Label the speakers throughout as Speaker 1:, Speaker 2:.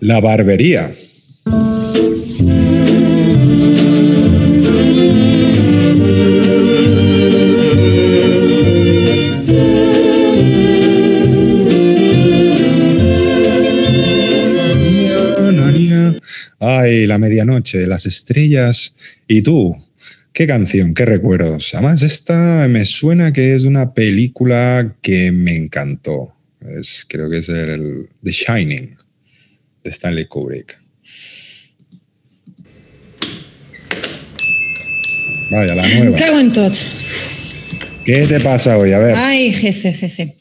Speaker 1: La barbería. La medianoche, las estrellas. ¿Y tú? ¿Qué canción? ¿Qué recuerdos? Además, esta me suena que es una película que me encantó. Es, creo que es el The Shining de Stanley Kubrick. Vaya, la nueva.
Speaker 2: Cago en tot.
Speaker 1: ¿Qué te pasa hoy? A ver.
Speaker 2: Ay, jefe, jefe.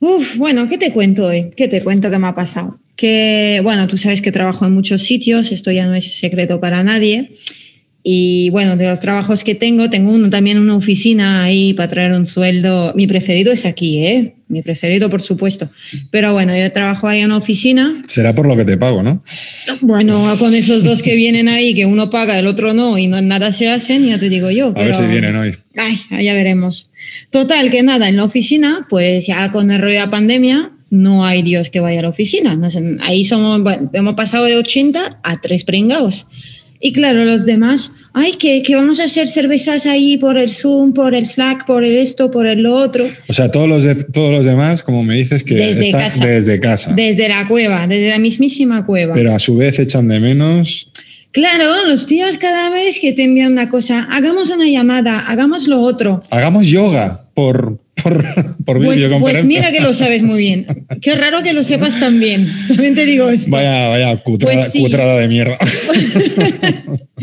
Speaker 2: Uf, bueno, ¿qué te cuento hoy? ¿Qué te cuento que me ha pasado? Que, bueno, tú sabes que trabajo en muchos sitios, esto ya no es secreto para nadie. Y bueno, de los trabajos que tengo, tengo uno, también una oficina ahí para traer un sueldo. Mi preferido es aquí, ¿eh? Mi preferido, por supuesto. Pero bueno, yo trabajo ahí en una oficina.
Speaker 1: Será por lo que te pago, ¿no?
Speaker 2: Bueno, con esos dos que vienen ahí, que uno paga, el otro no, y no, nada se hacen, ya te digo yo.
Speaker 1: A ver si vienen hoy.
Speaker 2: Ay, ya veremos. Total, que nada, en la oficina, pues ya con el rollo de la pandemia, no hay Dios que vaya a la oficina. Ahí somos, hemos pasado de 80 a tres pringados. Y claro, los demás, ay, que, que, vamos a hacer cervezas ahí por el Zoom, por el Slack, por el esto, por el lo otro.
Speaker 1: O sea, todos los, de, todos los demás, como me dices, que
Speaker 2: Desde
Speaker 1: están
Speaker 2: casa.
Speaker 1: desde casa.
Speaker 2: Desde la cueva, desde la mismísima cueva.
Speaker 1: Pero a su vez echan de menos.
Speaker 2: Claro, los tíos cada vez que te envían una cosa, hagamos una llamada, hagamos lo otro.
Speaker 1: Hagamos yoga por, por, por
Speaker 2: Pues,
Speaker 1: videoconferencia.
Speaker 2: pues mira que lo sabes muy bien. Qué raro que lo sepas tan bien. También te digo esto.
Speaker 1: Vaya, vaya cutrada,
Speaker 2: Pues sí.
Speaker 1: cutrada de mierda.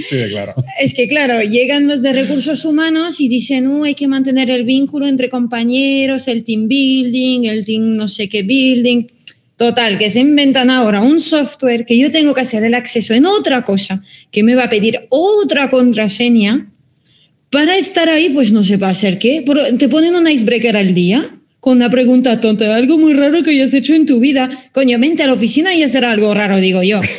Speaker 1: sí, de claro.
Speaker 2: Es que, claro, llegan los de recursos humanos y dicen, "Uh, hay que mantener el vínculo entre compañeros, el team building, el team no sé qué building. Total, que se inventan ahora un software que yo tengo que hacer el acceso en otra cosa, que me va a pedir otra contraseña para estar ahí, pues no sé para hacer qué. Pero Te ponen un icebreaker al día con una pregunta tonta, algo muy raro que hayas hecho en tu vida. Coño, vente a la oficina y hacer algo raro, digo yo.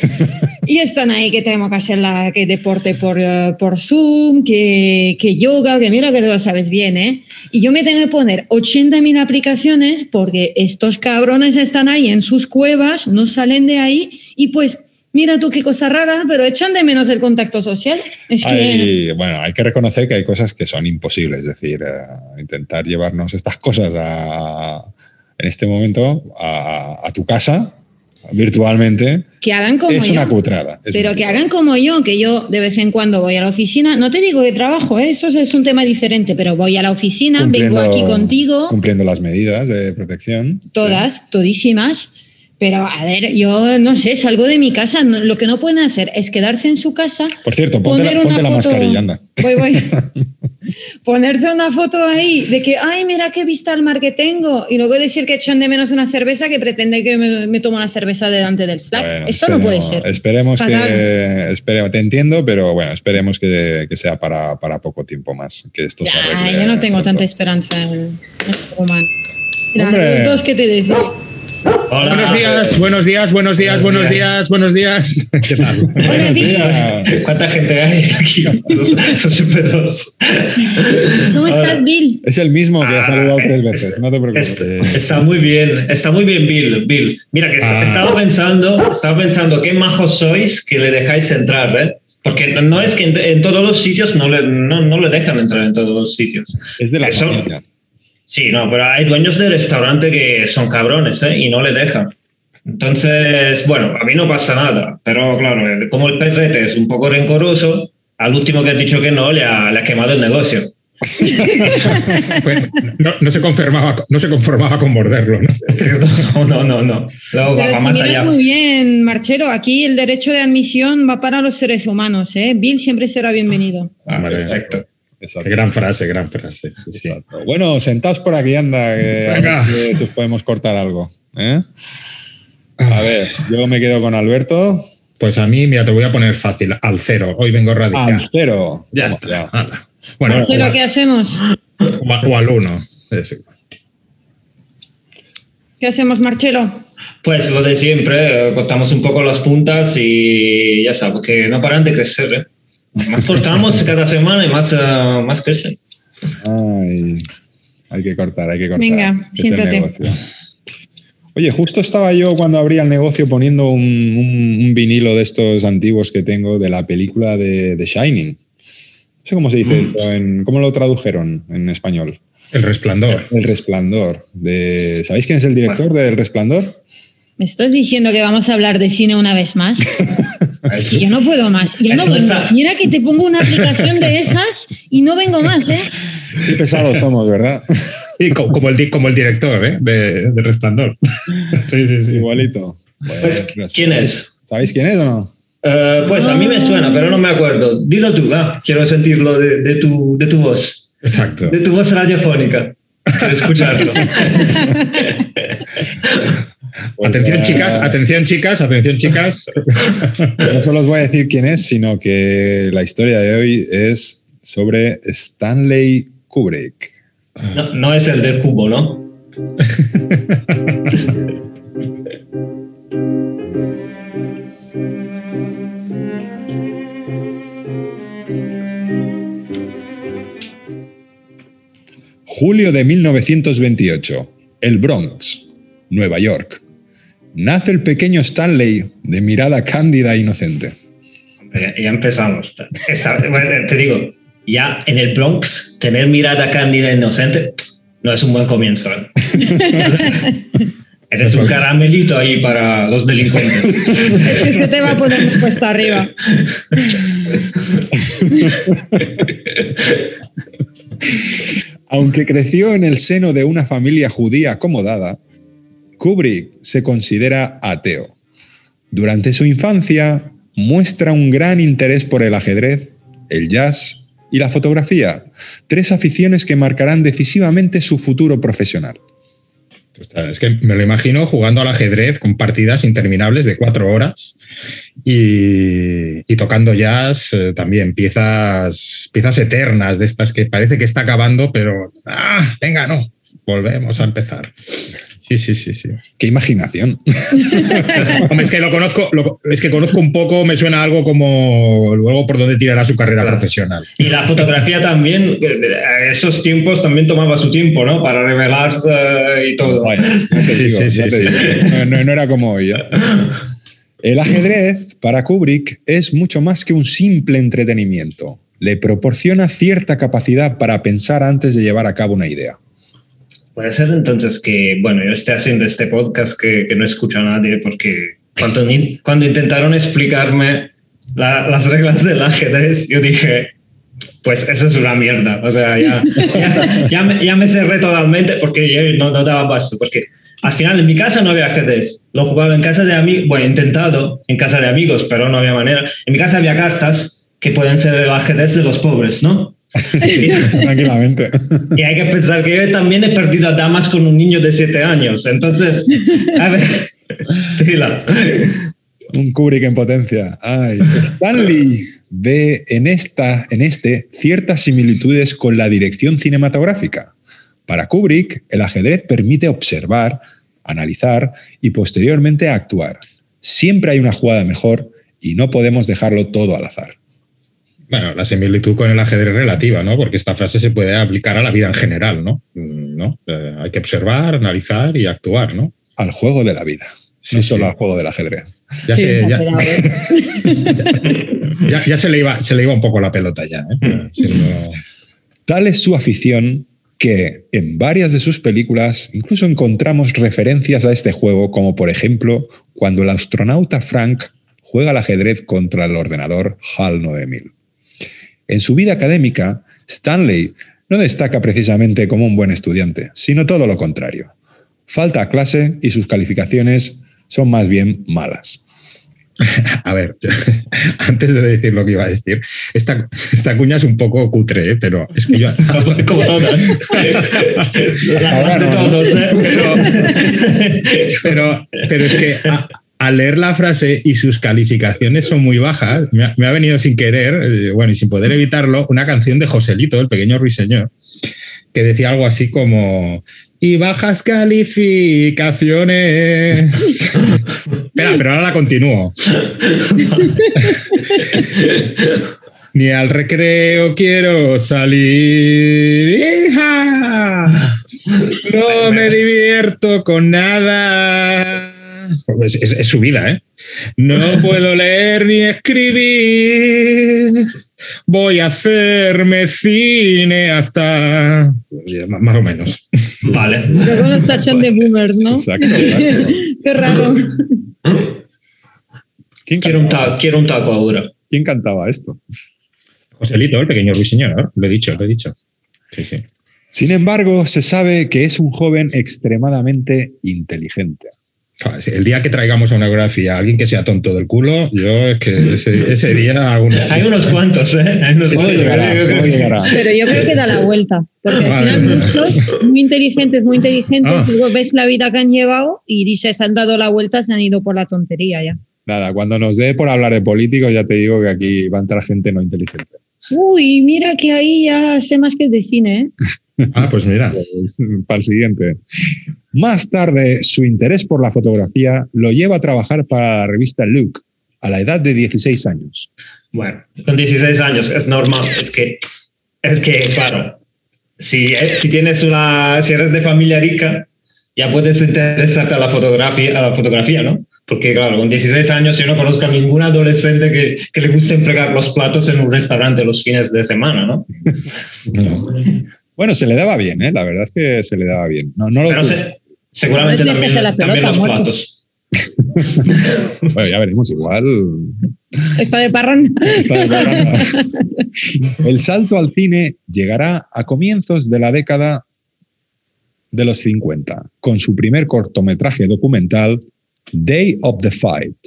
Speaker 2: Y están ahí que tenemos que hacer la, que deporte por, eh, por Zoom, que, que yoga, que mira que te lo sabes bien, ¿eh? Y yo me tengo que poner 80.000 aplicaciones porque estos cabrones están ahí en sus cuevas, no salen de ahí y pues mira tú qué cosa rara, pero echan de menos el contacto social. Es que...
Speaker 1: Hay, bueno, hay que reconocer que hay cosas que son imposibles. Es decir, eh, intentar llevarnos estas cosas a, en este momento a, a tu casa virtualmente
Speaker 2: Que hagan como
Speaker 1: es
Speaker 2: yo.
Speaker 1: una cutrada. es
Speaker 2: Pero
Speaker 1: una
Speaker 2: que
Speaker 1: cutrada.
Speaker 2: hagan como yo, que yo de vez en cuando voy a la oficina, no te digo de trabajo, ¿eh? eso es un tema diferente, pero voy a la oficina, vengo aquí contigo,
Speaker 1: Cumpliendo las medidas de protección.
Speaker 2: todas, todísimas, pero a ver, yo no sé, salgo de mi casa, no- lo que no pueden hacer es quedarse en su casa,
Speaker 1: Por cierto, ponte,
Speaker 2: poner
Speaker 1: la, ponte
Speaker 2: una
Speaker 1: la
Speaker 2: foto,
Speaker 1: mascarilla, anda.
Speaker 2: Voy, voy. Ponerse una foto ahí de que, ay, mira qué vista al mar que tengo. Y luego decir que echan de menos una cerveza que pretende que me, me tomo una cerveza delante del Slack.
Speaker 1: Bueno,
Speaker 2: Eso no puede ser.
Speaker 1: Esperemos
Speaker 2: Fatal.
Speaker 1: que. espere- te entiendo, pero bueno, esperemos que, que sea para, para poco tiempo más. Que esto se
Speaker 2: Ya,
Speaker 1: arregle
Speaker 2: yo no tengo tanta esperanza en el ser humano. Los dos que te decía.
Speaker 3: Hola.
Speaker 4: Buenos días, buenos días, buenos días, buenos días, buenos días. ¿Qué tal?
Speaker 1: Buenos días.
Speaker 3: ¿Cuánta gente hay aquí? Son, siempre dos.
Speaker 2: ¿Cómo
Speaker 3: Hola.
Speaker 2: estás, Bill?
Speaker 1: Es el mismo que ha
Speaker 3: Ah,
Speaker 1: saludado tres veces, no te preocupes.
Speaker 3: Está, está muy bien, está muy bien, Bill. Bill. Mira, que
Speaker 4: Ah.
Speaker 3: estaba pensando, estaba pensando qué majos sois que le dejáis entrar, ¿eh? Porque no- no es que en, en todos los sitios no le, no, no le dejan entrar en todos los sitios.
Speaker 1: Es de la
Speaker 3: Eso-
Speaker 1: familia.
Speaker 3: Sí, no, pero hay dueños de restaurante que son cabrones, ¿eh? Y no le dejan. Entonces, bueno, a mí no pasa nada, pero claro, eh, como el perrete es un poco rencoroso, al último que has dicho que no, le ha, le ha quemado el negocio.
Speaker 4: Pues no, no se conformaba, no se conformaba con morderlo, ¿no?
Speaker 3: No, no, no, no. Luego va, más allá.
Speaker 2: muy bien, Marchero. Aquí el derecho de admisión va para los seres humanos. ¿eh? Bill siempre será bienvenido.
Speaker 3: Ah,
Speaker 4: Vale.
Speaker 3: perfecto.
Speaker 1: Exacto.
Speaker 4: Gran frase, gran frase. sí, sí.
Speaker 1: Exacto. Bueno, sentaos por aquí, anda, que, a
Speaker 4: Venga.
Speaker 1: ver si os podemos cortar algo. ¿eh? A ver, yo me quedo con Alberto.
Speaker 4: Pues a mí, mira, te voy a poner fácil, al cero. Hoy vengo radical.
Speaker 1: Al cero.
Speaker 4: Ya
Speaker 1: Vamos
Speaker 4: está.
Speaker 1: ya.
Speaker 4: Bueno, o,
Speaker 2: ¿Pero
Speaker 4: a-
Speaker 2: qué hacemos?
Speaker 4: o al uno. Es igual.
Speaker 2: ¿Qué hacemos, Marchelo?
Speaker 3: Pues lo de siempre, eh, cortamos un poco las puntas y ya está, porque no paran de crecer. ¿eh? Más cortamos cada semana y más, uh, más crecen.
Speaker 1: Ay, hay que cortar, hay que cortar.
Speaker 2: Venga,
Speaker 1: Es el
Speaker 2: siéntate.
Speaker 1: negocio. Oye, justo estaba yo cuando abría el negocio poniendo un, un- un vinilo de estos antiguos que tengo de la película de, de Shining. No sé cómo se dice
Speaker 3: Mm.
Speaker 1: esto, en, ¿cómo lo tradujeron en español?
Speaker 4: El resplandor.
Speaker 1: El Resplandor. De, ¿Sabéis quién es el director del Resplandor?
Speaker 2: ¿Me estás diciendo que vamos a hablar de cine una vez más? Es que yo no puedo más. Ya no vengo. Mira que te pongo una aplicación de esas y no vengo más, ¿eh?
Speaker 1: Qué pesados somos, ¿verdad?
Speaker 4: Y co- como, el, como el director ¿eh? de, de Resplandor. Sí, sí, sí.
Speaker 1: Igualito.
Speaker 3: Pues,
Speaker 1: Pues,
Speaker 3: ¿quién es?
Speaker 1: ¿Sabéis quién es o no?
Speaker 3: Eh, pues a mí me suena, pero no me acuerdo. Dilo tú, va. Quiero sentirlo de, de tu, de tu voz,
Speaker 4: Exacto.
Speaker 3: de tu voz radiofónica. Quiero escucharlo.
Speaker 1: Pues,
Speaker 4: atención,
Speaker 1: eh,
Speaker 4: chicas, atención, chicas, atención, chicas.
Speaker 1: No solo os voy a decir quién es, sino que la historia de hoy es sobre Stanley Kubrick.
Speaker 3: No, no es el del cubo, ¿no?
Speaker 1: Julio de 1928, el Bronx, Nueva York. Nace el pequeño Stanley de mirada cándida e inocente.
Speaker 3: Ya empezamos. Esa- bueno, te digo, ya en el Bronx, tener mirada cándida e inocente no es un buen comienzo. ¿eh? Eres un caramelito ahí para los delincuentes.
Speaker 2: Se te va a poner puesta arriba.
Speaker 1: Aunque creció en el seno de una familia judía acomodada, Kubrick se considera ateo. Durante su infancia muestra un gran interés por el ajedrez, el jazz y la fotografía, tres aficiones que marcarán decisivamente su futuro profesional.
Speaker 4: Es que me lo imagino jugando al ajedrez con partidas interminables de cuatro horas y, tocando jazz eh, también, piezas, piezas eternas de estas que parece que está acabando, pero ¡ah! Venga, no, volvemos a empezar. Sí, sí, sí, sí.
Speaker 1: ¡Qué imaginación!
Speaker 4: Es que lo conozco, lo- es que conozco un poco, me suena algo como luego por dónde tirará su carrera
Speaker 3: Claro.
Speaker 4: profesional.
Speaker 3: Y la fotografía también, a esos tiempos también tomaba su tiempo, ¿no? Para revelarse y todo.
Speaker 1: Ya te
Speaker 4: Sí,
Speaker 1: digo,
Speaker 4: sí, sí,
Speaker 1: ya te
Speaker 4: sí.
Speaker 1: digo. No, no- no era como hoy. ¿eh? El ajedrez, para Kubrick, es mucho más que un simple entretenimiento. Le proporciona cierta capacidad para pensar antes de llevar a cabo una idea.
Speaker 3: Puede ser entonces que, bueno, yo esté haciendo este podcast que, que no escucha a nadie porque cuando, cuando intentaron explicarme la- las reglas del ajedrez, yo dije, pues eso es una mierda. O sea, ya, ya, ya me, ya me cerré totalmente porque yo no, no daba paso. Porque al final en mi casa no había ajedrez. Lo jugaba en casa de amigos, bueno, intentado en casa de amigos, pero no había manera. En mi casa había cartas que pueden ser el ajedrez de los pobres, ¿no?
Speaker 1: Tranquilamente.
Speaker 3: Y hay que pensar que yo también he perdido a damas con un niño de 7 años. Entonces, a ver, tila.
Speaker 1: Un Kubrick en potencia. Ay, Stanley ve en, esta, en este ciertas similitudes con la dirección cinematográfica. Para Kubrick, el ajedrez permite observar, analizar y posteriormente actuar. Siempre hay una jugada mejor y no podemos dejarlo todo al azar.
Speaker 4: Bueno, la similitud con el ajedrez relativa, ¿no? Porque esta frase se puede aplicar a la vida en general, ¿no? Mm, ¿No? Eh, hay que observar, analizar y actuar, ¿no?
Speaker 1: Al juego de la vida,
Speaker 4: Sí,
Speaker 1: no
Speaker 4: sí.
Speaker 1: solo al juego del ajedrez.
Speaker 4: Ya,
Speaker 2: Sí,
Speaker 4: se, ya, se, le iba, se le iba un poco la pelota ya. ¿eh? Siendo-
Speaker 1: Tal es su afición que en varias de sus películas incluso encontramos referencias a este juego, como por ejemplo cuando el astronauta Frank juega al ajedrez contra el ordenador HAL 9000. En su vida académica, Stanley no destaca precisamente como un buen estudiante, sino todo lo contrario. Falta a clase y sus calificaciones son más bien malas.
Speaker 4: A ver, yo- antes de decir lo que iba a decir, esta, esta cuña es un poco cutre, ¿eh? pero es que yo...
Speaker 3: Como todas.
Speaker 1: No, ¿no?
Speaker 3: todos, ¿eh?
Speaker 4: pero, pero es que a- al leer la frase y sus calificaciones son muy bajas, me ha, me ha venido sin querer, eh, bueno, y sin poder evitarlo, una canción de Joselito, el pequeño ruiseñor, que decía algo así como, y bajas calificaciones. Espera, pero ahora la continúo. Ni al recreo quiero salir. ¡Hija! No me divierto con nada. Es, es- es su vida, ¿eh? No puedo leer ni escribir. Voy a hacerme cine hasta. Más más o menos.
Speaker 3: Vale.
Speaker 2: Luego nos tachan de boomers, ¿no?
Speaker 1: Exacto.
Speaker 2: Qué raro.
Speaker 1: ¿Quién
Speaker 3: Quiero un, taco, quiero un taco ahora.
Speaker 1: ¿Quién cantaba esto?
Speaker 4: Joselito, el pequeño ruiseñor, lo he dicho, lo he dicho. Sí, sí.
Speaker 1: Sin embargo, se sabe que es un joven extremadamente inteligente.
Speaker 4: El día que traigamos a una biografía a alguien que sea tonto del culo, yo es que ese, ese día
Speaker 3: Hay unos cuantos, ¿eh? Hay unos
Speaker 1: ¿Cómo
Speaker 3: cuantos.
Speaker 1: llegará? ¿Cómo llegará?
Speaker 2: Pero yo creo que da la vuelta. Porque al final muchos muy inteligentes, muy inteligentes,
Speaker 4: Ah.
Speaker 2: luego ves la vida que han llevado y dices, han dado la vuelta, se han ido por la tontería ya.
Speaker 1: Nada, cuando nos dé por hablar de políticos, ya te digo que aquí va a entrar gente no inteligente.
Speaker 2: Uy, mira que ahí ya sé más que de cine, ¿eh?
Speaker 4: Ah, pues mira.
Speaker 1: Pues, para el siguiente. Más tarde, su interés por la fotografía lo lleva a trabajar para la revista Look a la edad de 16 años.
Speaker 3: Bueno, con 16 años es normal. Es que, es que claro, si, si tienes una, si eres de familia rica, ya puedes interesarte a la fotografía, a la fotografía, ¿no? Porque claro, con 16 años yo no conozco a ningún adolescente que, que le guste fregar los platos en un restaurante los fines de semana, ¿no?
Speaker 1: Bueno, se le daba bien, ¿eh? la verdad es que se le daba bien. No, no lo
Speaker 3: Pero se- seguramente
Speaker 2: Pero
Speaker 3: también, los
Speaker 2: muerto.
Speaker 3: platos.
Speaker 1: Bueno, ya veremos, igual.
Speaker 2: Está de parrón.
Speaker 1: está de parranda. El salto al cine llegará a comienzos de la década de los 50, con su primer cortometraje documental, Day of the Fight.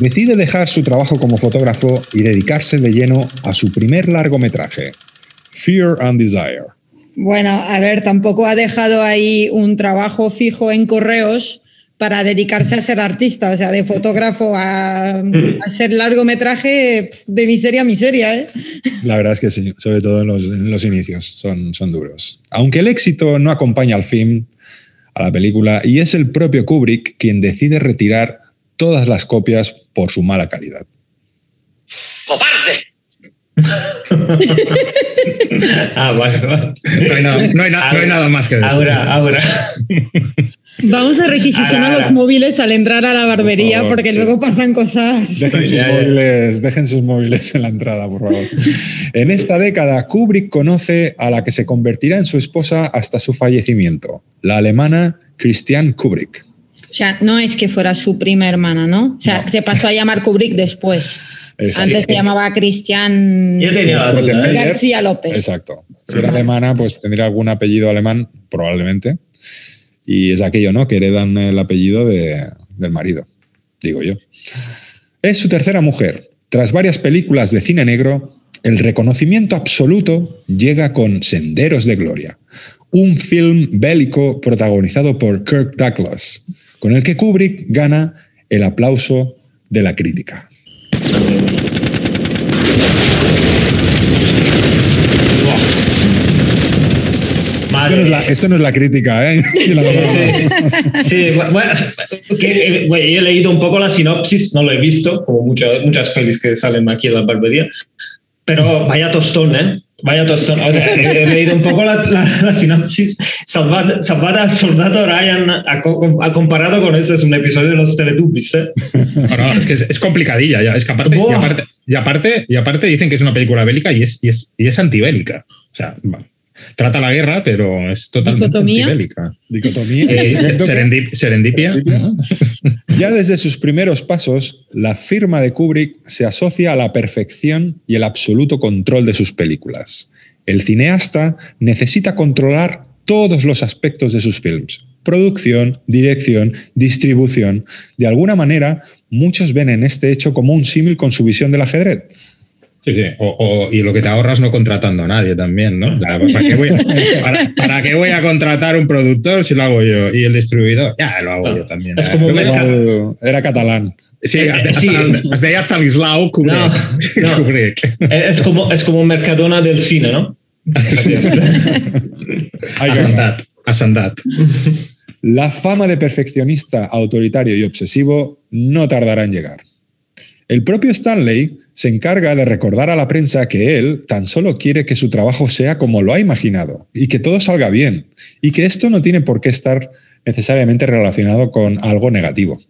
Speaker 1: Decide dejar su trabajo como fotógrafo y dedicarse de lleno a su primer largometraje, Fear and Desire.
Speaker 2: Bueno, a ver, tampoco ha dejado ahí un trabajo fijo en correos para dedicarse a ser artista, o sea, de fotógrafo a, a ser largometraje de miseria a miseria, ¿eh?
Speaker 1: La verdad es que sí, sobre todo en los, en los inicios, son, son duros. Aunque el éxito no acompaña al film, a la película, y es el propio Kubrick quien decide retirar todas las copias por su mala calidad.
Speaker 3: Ah, vale, vale.
Speaker 4: No hay nada, no hay na- no hay nada más que decir.
Speaker 3: Ahora, ahora.
Speaker 2: Vamos a requisicionar
Speaker 3: Ahora, ahora.
Speaker 2: los móviles al entrar a la barbería
Speaker 1: favor,
Speaker 2: porque
Speaker 1: sí.
Speaker 2: luego pasan cosas.
Speaker 1: Dejen sus, móviles, dejen sus móviles en la entrada, por favor. En esta década, Kubrick conoce a la que se convertirá en su esposa hasta su fallecimiento, la alemana Christiane Kubrick.
Speaker 2: O sea, no es que fuera su prima hermana, ¿no? O sea,
Speaker 1: No.
Speaker 2: se pasó a llamar Kubrick después.
Speaker 1: Exacto.
Speaker 2: Antes se llamaba Cristian
Speaker 3: ¿eh?
Speaker 2: García López.
Speaker 1: Exacto. Si era alemana, pues tendría algún apellido alemán, probablemente. Y es aquello, ¿no? Que heredan el apellido de- del marido, digo yo. Es su tercera mujer. Tras varias películas de cine negro, el reconocimiento absoluto llega con Senderos de Gloria, un film bélico protagonizado por Kirk Douglas, con el que Kubrick gana el aplauso de la crítica. Esto no, es la, esto no es la crítica, ¿eh? La
Speaker 3: Sí, sí, bueno, que, eh, bueno, yo he leído un poco la sinopsis, no lo he visto, como muchas muchas pelis que salen aquí en la barbería, pero vaya tostón, ¿eh? Vaya tostón. O sea, he, leído un poco la, la- la sinopsis. Salvad, salvad al soldado Ryan ha, co- ha comparado con ese, es un episodio de los Teletubbies, ¿eh?
Speaker 4: No, no, es que es, es complicadilla. Ya. Es que aparte, y, aparte, y, aparte, y aparte dicen que es una película bélica y es, y es, y es antibélica. O sea, va, trata la guerra, pero es totalmente
Speaker 2: ¿Dicotomía?
Speaker 4: antibélica.
Speaker 1: dicotomía.
Speaker 4: Eh, serendip- serendipia.
Speaker 1: Serendipia. Ya desde sus primeros pasos, la firma de Kubrick se asocia a la perfección y el absoluto control de sus películas. El cineasta necesita controlar todos los aspectos de sus films. Producción, dirección, distribución. De alguna manera, muchos ven en este hecho como un símil con su visión del ajedrez.
Speaker 4: Sí, sí. O, o- y lo que te ahorras no contratando a nadie también, ¿no? ¿Para qué, voy a, para- para qué voy a contratar un productor si lo hago yo? Y el distribuidor, ya lo hago yo también.
Speaker 3: es como mercado.
Speaker 1: Era catalán.
Speaker 4: Sí,
Speaker 3: Eh,
Speaker 4: hasta,
Speaker 3: sí.
Speaker 4: hasta, Lislau, Kubrick.
Speaker 3: No, no.
Speaker 4: Kubrick.
Speaker 3: Es como, es como un Mercadona del cine, ¿no?
Speaker 4: Asandat. Asandat.
Speaker 1: La fama de perfeccionista, autoritario y obsesivo no tardará en llegar. El propio Stanley se encarga de recordar a la prensa que él tan solo quiere que su trabajo sea como lo ha imaginado y que todo salga bien y que esto no tiene por qué estar necesariamente relacionado con algo negativo.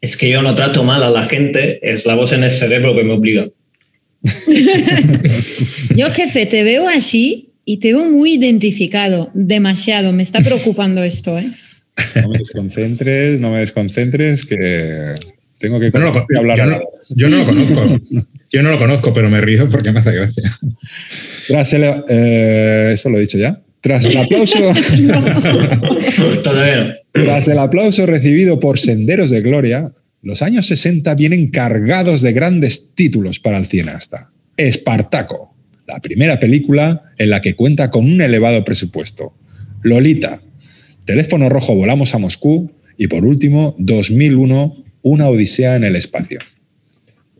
Speaker 3: Es que yo no trato mal a la gente, es la voz en el cerebro que me obliga.
Speaker 2: Yo, jefe, te veo así y te veo muy identificado, demasiado. Me está preocupando esto, ¿eh?
Speaker 1: No me desconcentres, no me desconcentres, que tengo que
Speaker 4: no, lo,
Speaker 1: hablar
Speaker 4: yo no- yo lo conozco. Yo no lo conozco, pero me río porque me hace gracia.
Speaker 1: Tras el, eh, eso lo he dicho ya. Tras el aplauso, tras el aplauso recibido por Senderos de Gloria, los años 60 vienen cargados de grandes títulos para el cineasta. Espartaco, la primera película en la que cuenta con un elevado presupuesto. Lolita, Teléfono Rojo Volamos a Moscú y por último, 2001, Una Odisea en el Espacio.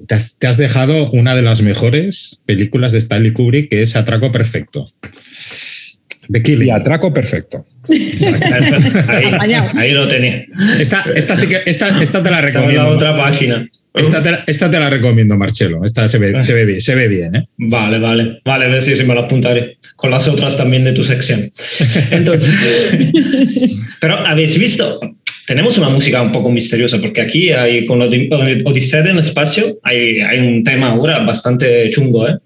Speaker 4: Te has, te has dejado una de las mejores películas de Stanley Kubrick, que es Atraco Perfecto. The Killing.
Speaker 1: Y atraco perfecto.
Speaker 3: Ahí, lo tenía.
Speaker 4: Esta, esta sí que esta, esta te la recomiendo.
Speaker 3: la otra página.
Speaker 4: Esta, te, esta te la recomiendo, Marcelo. Esta se ve, se ve bien, se ve bien, ¿eh?
Speaker 3: Vale, vale. Vale, a ver si, me lo apuntaré. Con las otras también de tu sección. Entonces, pero habéis visto, tenemos una música un poco misteriosa, porque aquí hay, con Odi- Odisea en el espacio hay, hay un tema ahora bastante chungo, ¿eh?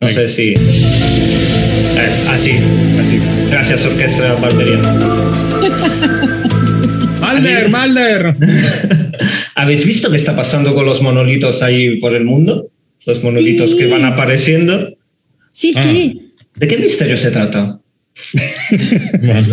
Speaker 3: No sé si... Eh, así, así. Gracias, Orquesta Barberiana.
Speaker 4: ¡Malder, Malder!
Speaker 3: ¿Habéis visto qué está pasando con los monolitos ahí por el mundo? Los monolitos
Speaker 2: Sí.
Speaker 3: que van apareciendo.
Speaker 2: Sí,
Speaker 4: Ah.
Speaker 2: sí.
Speaker 3: ¿De qué misterio se trata?
Speaker 4: Bueno,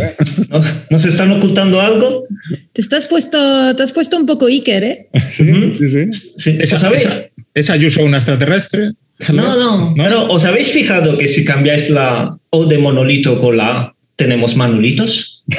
Speaker 3: ¿No, ¿Nos están ocultando algo?
Speaker 2: Te estás puesto, te has puesto un poco Iker, ¿eh?
Speaker 1: Sí, sí, sí.
Speaker 3: Sí,
Speaker 4: ¿Esa,
Speaker 3: ¿os sabéis?
Speaker 4: esa, ¿Es Ayuso una extraterrestre?
Speaker 3: No, no, Pero ¿os habéis fijado que si cambiáis la O de monolito con la A, tenemos manolitos?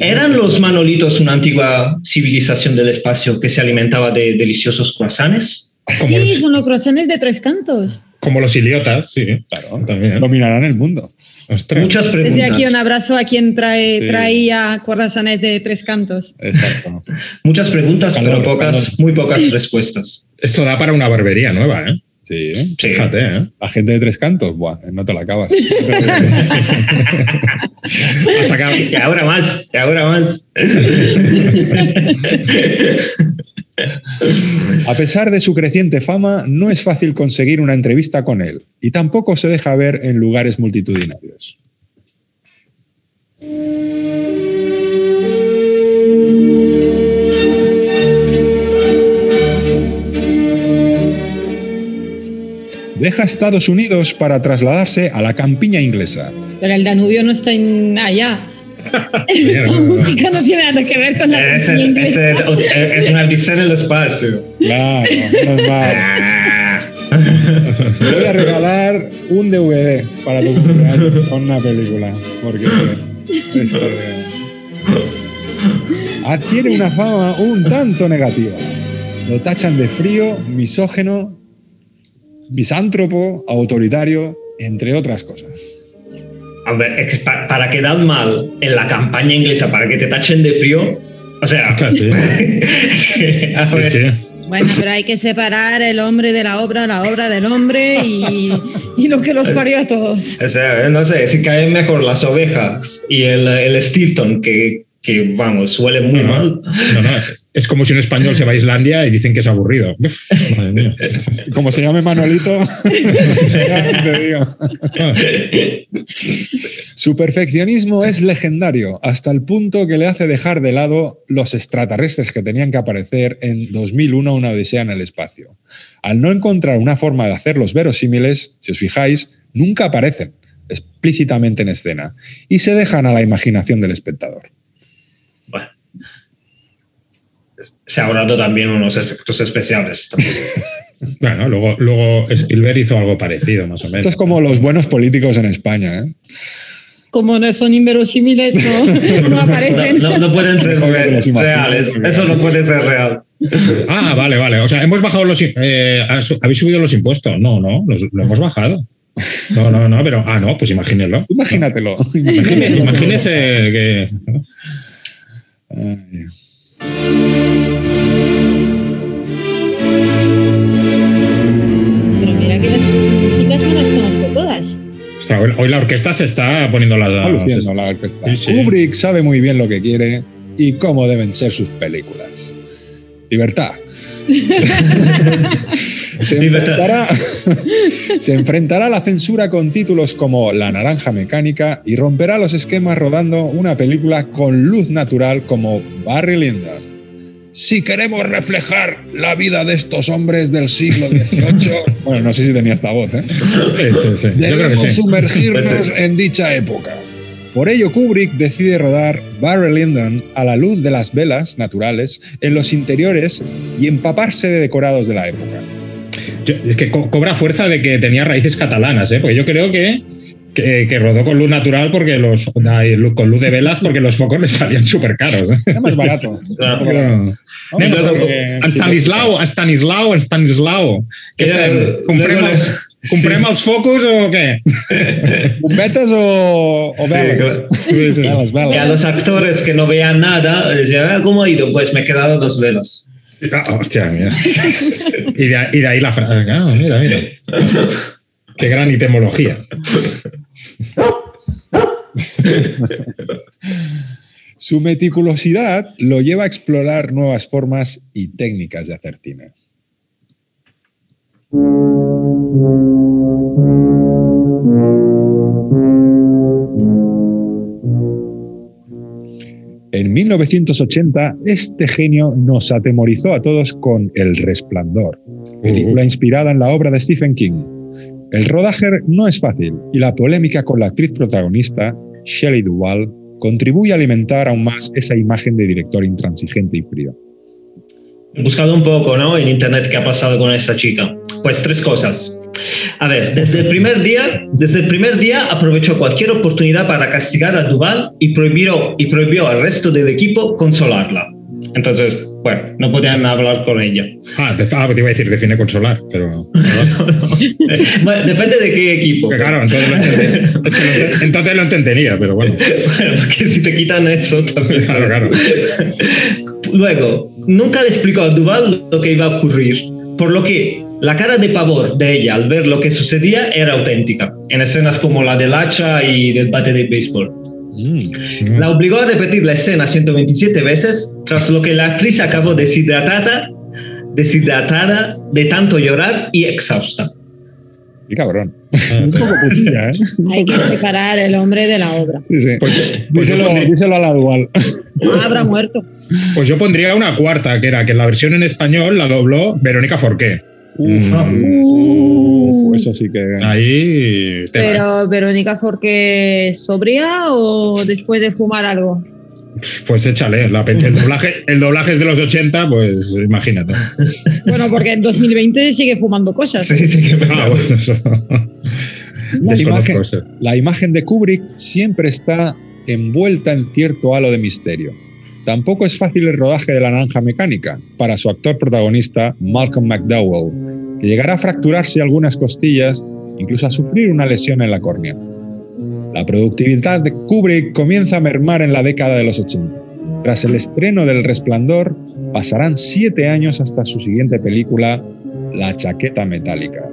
Speaker 3: ¿Eran los manolitos una antigua civilización del espacio que se alimentaba de deliciosos croissants?
Speaker 2: sí,
Speaker 4: los,
Speaker 2: son los croissants de tres cantos.
Speaker 4: Como los iliotas, sí.
Speaker 1: Claro,
Speaker 4: También.
Speaker 1: dominarán el mundo.
Speaker 4: Ostras.
Speaker 3: Muchas
Speaker 2: Desde
Speaker 3: preguntas.
Speaker 2: aquí un abrazo a quien trae,
Speaker 1: Sí.
Speaker 2: traía croissants de tres cantos.
Speaker 1: Exacto.
Speaker 3: Muchas preguntas,
Speaker 1: Calor,
Speaker 3: pero pocas,
Speaker 1: calor.
Speaker 3: muy pocas respuesdas.
Speaker 4: Esto da para una barbería nueva, ¿eh?
Speaker 1: Sí, ¿eh?
Speaker 3: Sí.
Speaker 4: Fíjate, ¿eh?
Speaker 1: La gente de tres cantos, buah, no te la acabas.
Speaker 4: Hasta que,
Speaker 3: Y ahora más, y ahora más.
Speaker 1: A pesar de su creciente fama, no es fácil conseguir una entrevista con él y tampoco se deja ver en lugares multitudinarios. Deja Estados Unidos para trasladarse a la campiña inglesa.
Speaker 2: Pero el Danubio no está en allá. Música no tiene nada que ver con la
Speaker 3: es, ese es una odisea en el espacio.
Speaker 1: Claro, menos mal.
Speaker 3: Ah.
Speaker 1: Te voy a regalar un DVD para tu cumpleaños con una película. Porque es adquiere una fama un tanto negativa. Lo tachan de frío, misógeno, misántropo, autoritario, entre otras cosas.
Speaker 3: A ver, es que pa- para quedar mal en la campaña inglesa, para que te tachen de frío, o sea,
Speaker 4: Ostras, sí.
Speaker 3: es que, a
Speaker 4: Sí,
Speaker 3: ver,
Speaker 4: sí.
Speaker 2: Bueno, pero hay que separar el hombre de la obra, la obra del hombre y, y lo que los parió a todos.
Speaker 3: o sea, no sé, si caen mejor las ovejas y el, el Stilton, que, que, vamos, huele muy
Speaker 4: No,
Speaker 3: mal.
Speaker 4: No, no. Es como si un español se va a Islandia y dicen que es aburrido.
Speaker 1: Como se llame.
Speaker 4: Ah,
Speaker 1: Su perfeccionismo es legendario, hasta el punto que le hace dejar de lado los extraterrestres que tenían que aparecer en 2001, una odisea en el espacio. Al no encontrar una forma de hacerlos verosímiles, si os fijáis, nunca aparecen explícitamente en escena y se dejan a la imaginación del espectador.
Speaker 3: Bueno. Se ha ahorrado también unos efectos especiales.
Speaker 4: Bueno, luego, luego Spielberg hizo algo parecido, más o menos.
Speaker 1: Esto es como los buenos políticos en España. ¿eh?
Speaker 2: Como no son inverosímiles, no, no aparecen.
Speaker 3: no- no pueden ser reales. Eso no puede ser real.
Speaker 4: Ah, vale, vale. O sea, hemos bajado los. eh, habéis subido los impuestos. No, no, los- lo hemos bajado. No, no, no, pero. Ah, no, pues imagínenlo.
Speaker 1: Imagínatelo.
Speaker 4: Imagínese que.
Speaker 1: Ay.
Speaker 2: Pero mira que las músicas no las conozco todas.
Speaker 4: Ostras, hoy- hoy la orquesta se está poniendo las.
Speaker 1: Está luciendo la orquesta.
Speaker 4: Sí, sí.
Speaker 1: Kubrick sabe muy bien lo que quiere y cómo deben ser sus películas. Libertad. se, enfrentará, se enfrentará a la censura con títulos como La Naranja Mecánica y romperá los esquemas rodando una película con luz natural como Barry Lyndon. Si queremos reflejar la vida de estos hombres del siglo XVIII, bueno, no sé si tenía esta voz, ¿eh?
Speaker 4: Sí, sí, sí. Yo creo que
Speaker 1: Debemos
Speaker 4: sí.
Speaker 1: sumergirnos en dicha época. Por ello, Kubrick decide rodar Barry Lyndon a la luz de las velas naturales en los interiores y empaparse de decorados de la época.
Speaker 4: Yo- es que co- cobra fuerza de que tenía raíces catalanas, ¿eh? Porque yo creo que, que, que rodó con luz natural porque los. con luz de velas porque los focos le salían súper caros. ¿eh?
Speaker 1: Era más barato.
Speaker 3: Claro.
Speaker 1: Más barato.
Speaker 4: Pero-
Speaker 1: No,
Speaker 4: Nen,
Speaker 3: luego-
Speaker 1: porque-
Speaker 4: en Stanislao, en Stanislao, en Stanislao.
Speaker 3: Ja,
Speaker 4: fem?
Speaker 3: luego
Speaker 4: Comprem,
Speaker 3: le-
Speaker 4: els, focus o què?
Speaker 1: ¿Bombetes o, o
Speaker 3: Sí,
Speaker 1: velas?
Speaker 4: Sí, sí.
Speaker 1: Velas,
Speaker 3: Y a los actores que no vean nada, decían, "Ah, ¿cómo ha ido? Pues me he quedado dos velas.
Speaker 4: Hostia, mira. Y de, y de ahí la frase. Ah, mira, mira. Qué gran etimología.
Speaker 1: Su meticulosidad lo lleva a explorar nuevas formas y técnicas de hacer cine. En 1980, este genio nos atemorizó a todos con El Resplandor, película inspirada en la obra de Stephen King. El rodaje no es fácil y la polémica con la actriz protagonista, Shelley Duvall, contribuye a alimentar aún más esa imagen de director intransigente y frío.
Speaker 3: Buscado un poco, ¿no? En internet qué ha pasado con esta chica. Pues tres cosas. A ver, desde el primer día, desde el primer día aprovechó cualquier oportunidad para castigar a Duval y prohibió, y prohibió al resto del equipo consolarla. Entonces, bueno, no podían hablar con ella.
Speaker 4: Ah, de- ah, te iba a decir define consolar, pero.
Speaker 3: bueno, depende de qué equipo.
Speaker 4: Porque claro, entonces lo, entendí- es que lo ent- entonces lo entendería, pero bueno.
Speaker 3: Bueno, porque si te quitan eso también.
Speaker 4: Claro, claro.
Speaker 3: Luego, nunca le explicó a Duval lo que iba a ocurrir, por lo que la cara de pavor de ella al ver lo que sucedía era auténtica, en escenas como la del hacha y del bate de béisbol.
Speaker 1: Mm.
Speaker 3: La obligó a repetir la escena 127 veces, tras lo que la actriz acabó deshidratada, deshidratada de tanto llorar y exhausta.
Speaker 1: Y cabrón.
Speaker 4: Ah,
Speaker 1: Un poco putilla, ¿eh?
Speaker 2: Hay que separar el hombre de la obra.
Speaker 1: Sí, sí.
Speaker 4: Pues, pues
Speaker 1: díselo,
Speaker 4: pondría-
Speaker 1: díselo a la dual.
Speaker 2: Ah, habrá muerto.
Speaker 4: Pues yo pondría una cuarta, que era que la versión en español la dobló Verónica Forqué.
Speaker 1: Uf,
Speaker 4: Mm,
Speaker 1: uf, eso sí que.
Speaker 4: Ahí.
Speaker 2: Pero Verónica Forqué sobria o después de fumar algo.
Speaker 4: Pues échale. la el, doblaje, el doblaje es de los 80, pues imagínate.
Speaker 2: Bueno, porque en 2020 sigue fumando cosas.
Speaker 3: Sí, sí, que
Speaker 4: Ah, bueno, eso.
Speaker 1: La
Speaker 4: Desconozco
Speaker 1: imagen,
Speaker 4: eso.
Speaker 1: la imagen de Kubrick siempre está envuelta en cierto halo de misterio. Tampoco es fácil el rodaje de La Naranja Mecánica para su actor protagonista, Malcolm McDowell, que llegará a fracturarse algunas costillas, incluso a sufrir una lesión en la córnea. La productividad de Kubrick comienza a mermar en la década de los 80. Tras el estreno del Resplandor, pasarán siete años hasta su siguiente película, La Chaqueta Metálica.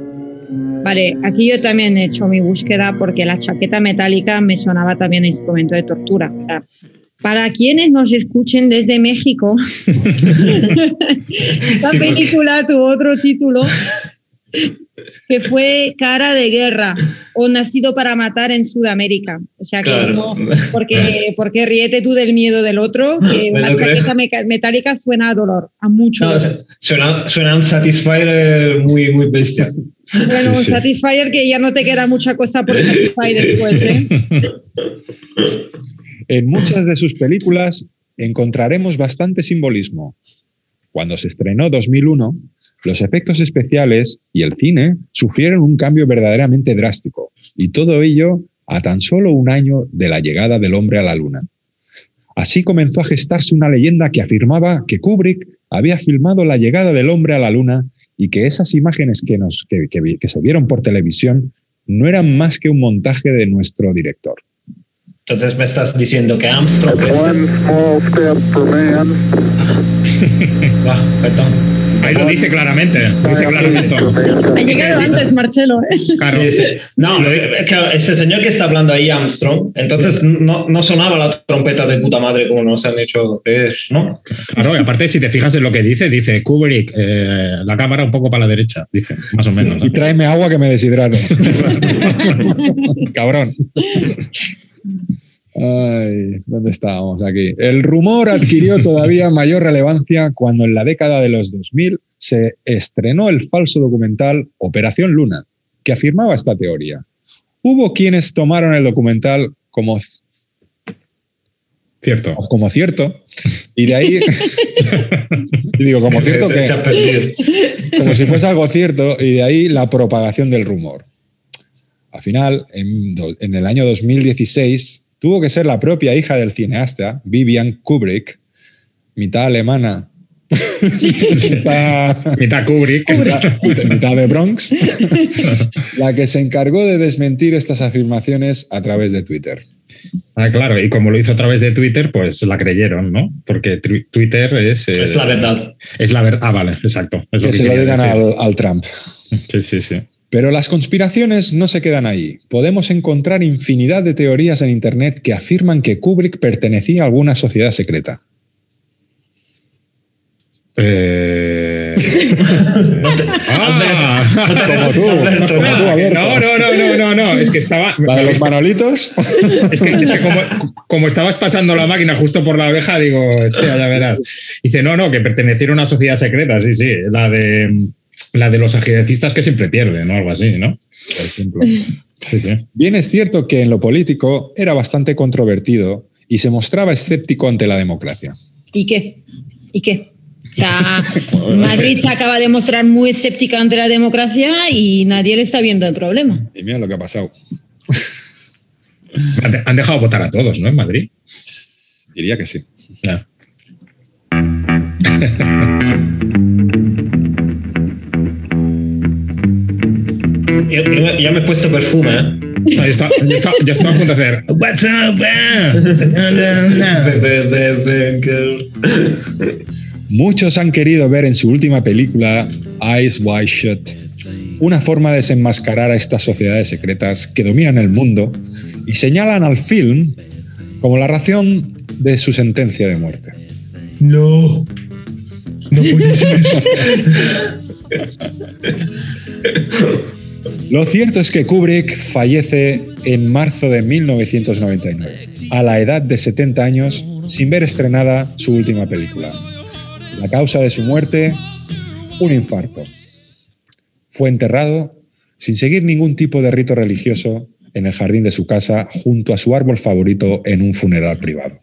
Speaker 2: Vale, aquí yo también he hecho mi búsqueda porque la chaqueta metálica me sonaba también a instrumento de tortura. O sea, para quienes nos escuchen desde México, esta
Speaker 3: Sí, porque-
Speaker 2: película tuvo otro título que fue Cara de Guerra o Nacido para Matar en Sudamérica. O sea que
Speaker 3: Claro.
Speaker 2: no, porque, porque ríete tú del miedo del otro, que
Speaker 3: Me
Speaker 2: una chaqueta metálica suena a dolor, a mucho.
Speaker 3: No,
Speaker 2: dolor.
Speaker 3: suena, suena un Satisfyer muy, muy bestia.
Speaker 2: Bueno,
Speaker 4: Sí,
Speaker 2: un
Speaker 4: sí.
Speaker 2: Satisfyer que ya no te queda mucha cosa por Satisfy después, ¿eh?
Speaker 1: En muchas de sus películas encontraremos bastante simbolismo. Cuando se estrenó 2001, los efectos especiales y el cine sufrieron un cambio verdaderamente drástico, y todo ello a tan solo un año de la llegada del hombre a la luna. Así comenzó a gestarse una leyenda que afirmaba que Kubrick había filmado la llegada del hombre a la luna y que esas imágenes que, nos, que, que- que se vieron por televisión no eran más que un montaje de nuestro director.
Speaker 3: Entonces me estás diciendo que Armstrong es...
Speaker 5: One small step for man,
Speaker 3: Ah, perdón.
Speaker 4: Ahí lo dice claramente. lo Dice claramente.
Speaker 2: Ha llegado antes, Marcelo. ¿eh?
Speaker 4: Claro.
Speaker 3: Sí, sí. No, es que ese señor que está hablando ahí, Armstrong, entonces no, no sonaba la trompeta de puta madre como nos han dicho que es, ¿no?
Speaker 4: Claro, y aparte, si te fijas en lo que dice, dice Kubrick, eh, la cámara un poco para la derecha, dice, más o menos.
Speaker 1: Y tráeme agua que me deshidrato. Cabrón. Ay, ¿dónde estábamos aquí? El rumor adquirió todavía mayor relevancia cuando en la década de los 2000 se estrenó el falso documental Operación Luna, que afirmaba esta teoría. Hubo quienes tomaron el documental como,
Speaker 4: Cierto.
Speaker 1: como cierto, y de ahí, y digo, como cierto que como si fuese algo cierto, y de ahí la propagación del rumor. Al final, en, en el año 2016, tuvo que ser la propia hija del cineasta, Vivian Kubrick, mitad alemana, mitad,
Speaker 4: Mitad Kubrick.
Speaker 1: mitad- mitad de Bronx, la que se encargó de desmentir estas afirmaciones a través de Twitter.
Speaker 4: Ah, claro, y como lo hizo a través de Twitter, pues la creyeron, ¿no? Porque Twitter es. eh,
Speaker 3: Es la verdad.
Speaker 4: Es la verdad. Ah, vale, exacto. Es lo
Speaker 1: Que
Speaker 4: que
Speaker 1: se lo digan al Trump.
Speaker 4: Sí, sí, sí.
Speaker 1: Pero las conspiraciones no se quedan ahí. Podemos encontrar infinidad de teorías en Internet que afirman que Kubrick pertenecía a alguna sociedad secreta.
Speaker 4: Eh... ah,
Speaker 1: Como tú,
Speaker 3: Alberto,
Speaker 1: como tú, Alberto.
Speaker 4: no, no, no, no, no, no, es que estaba.
Speaker 1: La de los manolitos.
Speaker 4: Es que, es que como, como estabas pasando la máquina justo por la oreja, digo, ya verás. Dice, no, no, que perteneciera a una sociedad secreta, sí, sí, la de la de los ajedrecistas que siempre pierden, o algo así, ¿no? Por ejemplo. Sí, sí.
Speaker 1: Bien es cierto que en lo político era bastante controvertido y se mostraba escéptico ante la democracia.
Speaker 2: ¿Y qué? ¿Y qué? O sea, Madrid se acaba de mostrar muy escéptica ante la democracia y nadie le está viendo el problema.
Speaker 1: Y mira lo que ha pasado.
Speaker 4: Han de- Han dejado votar a todos, ¿no? En Madrid.
Speaker 1: Diría que sí.
Speaker 4: Ya.
Speaker 3: Yo- yo- ya me he puesto perfume, ¿eh?
Speaker 4: Yo estaba, yo estaba- yo estaba a punto de hacer. What's up, eh?"
Speaker 1: Muchos han querido ver en su última película, Eyes Wide Shut, una forma de desenmascarar a estas sociedades secretas que dominan el mundo y señalan al film como la razón de su sentencia de muerte.
Speaker 3: No. No puede ser.
Speaker 1: Lo cierto es que Kubrick fallece en marzo de 1999, a la edad de 70 años, sin ver estrenada su última película. La causa de su muerte, un infarto. Fue enterrado sin seguir ningún tipo de rito religioso en el jardín de su casa junto a su árbol favorito en un funeral privado.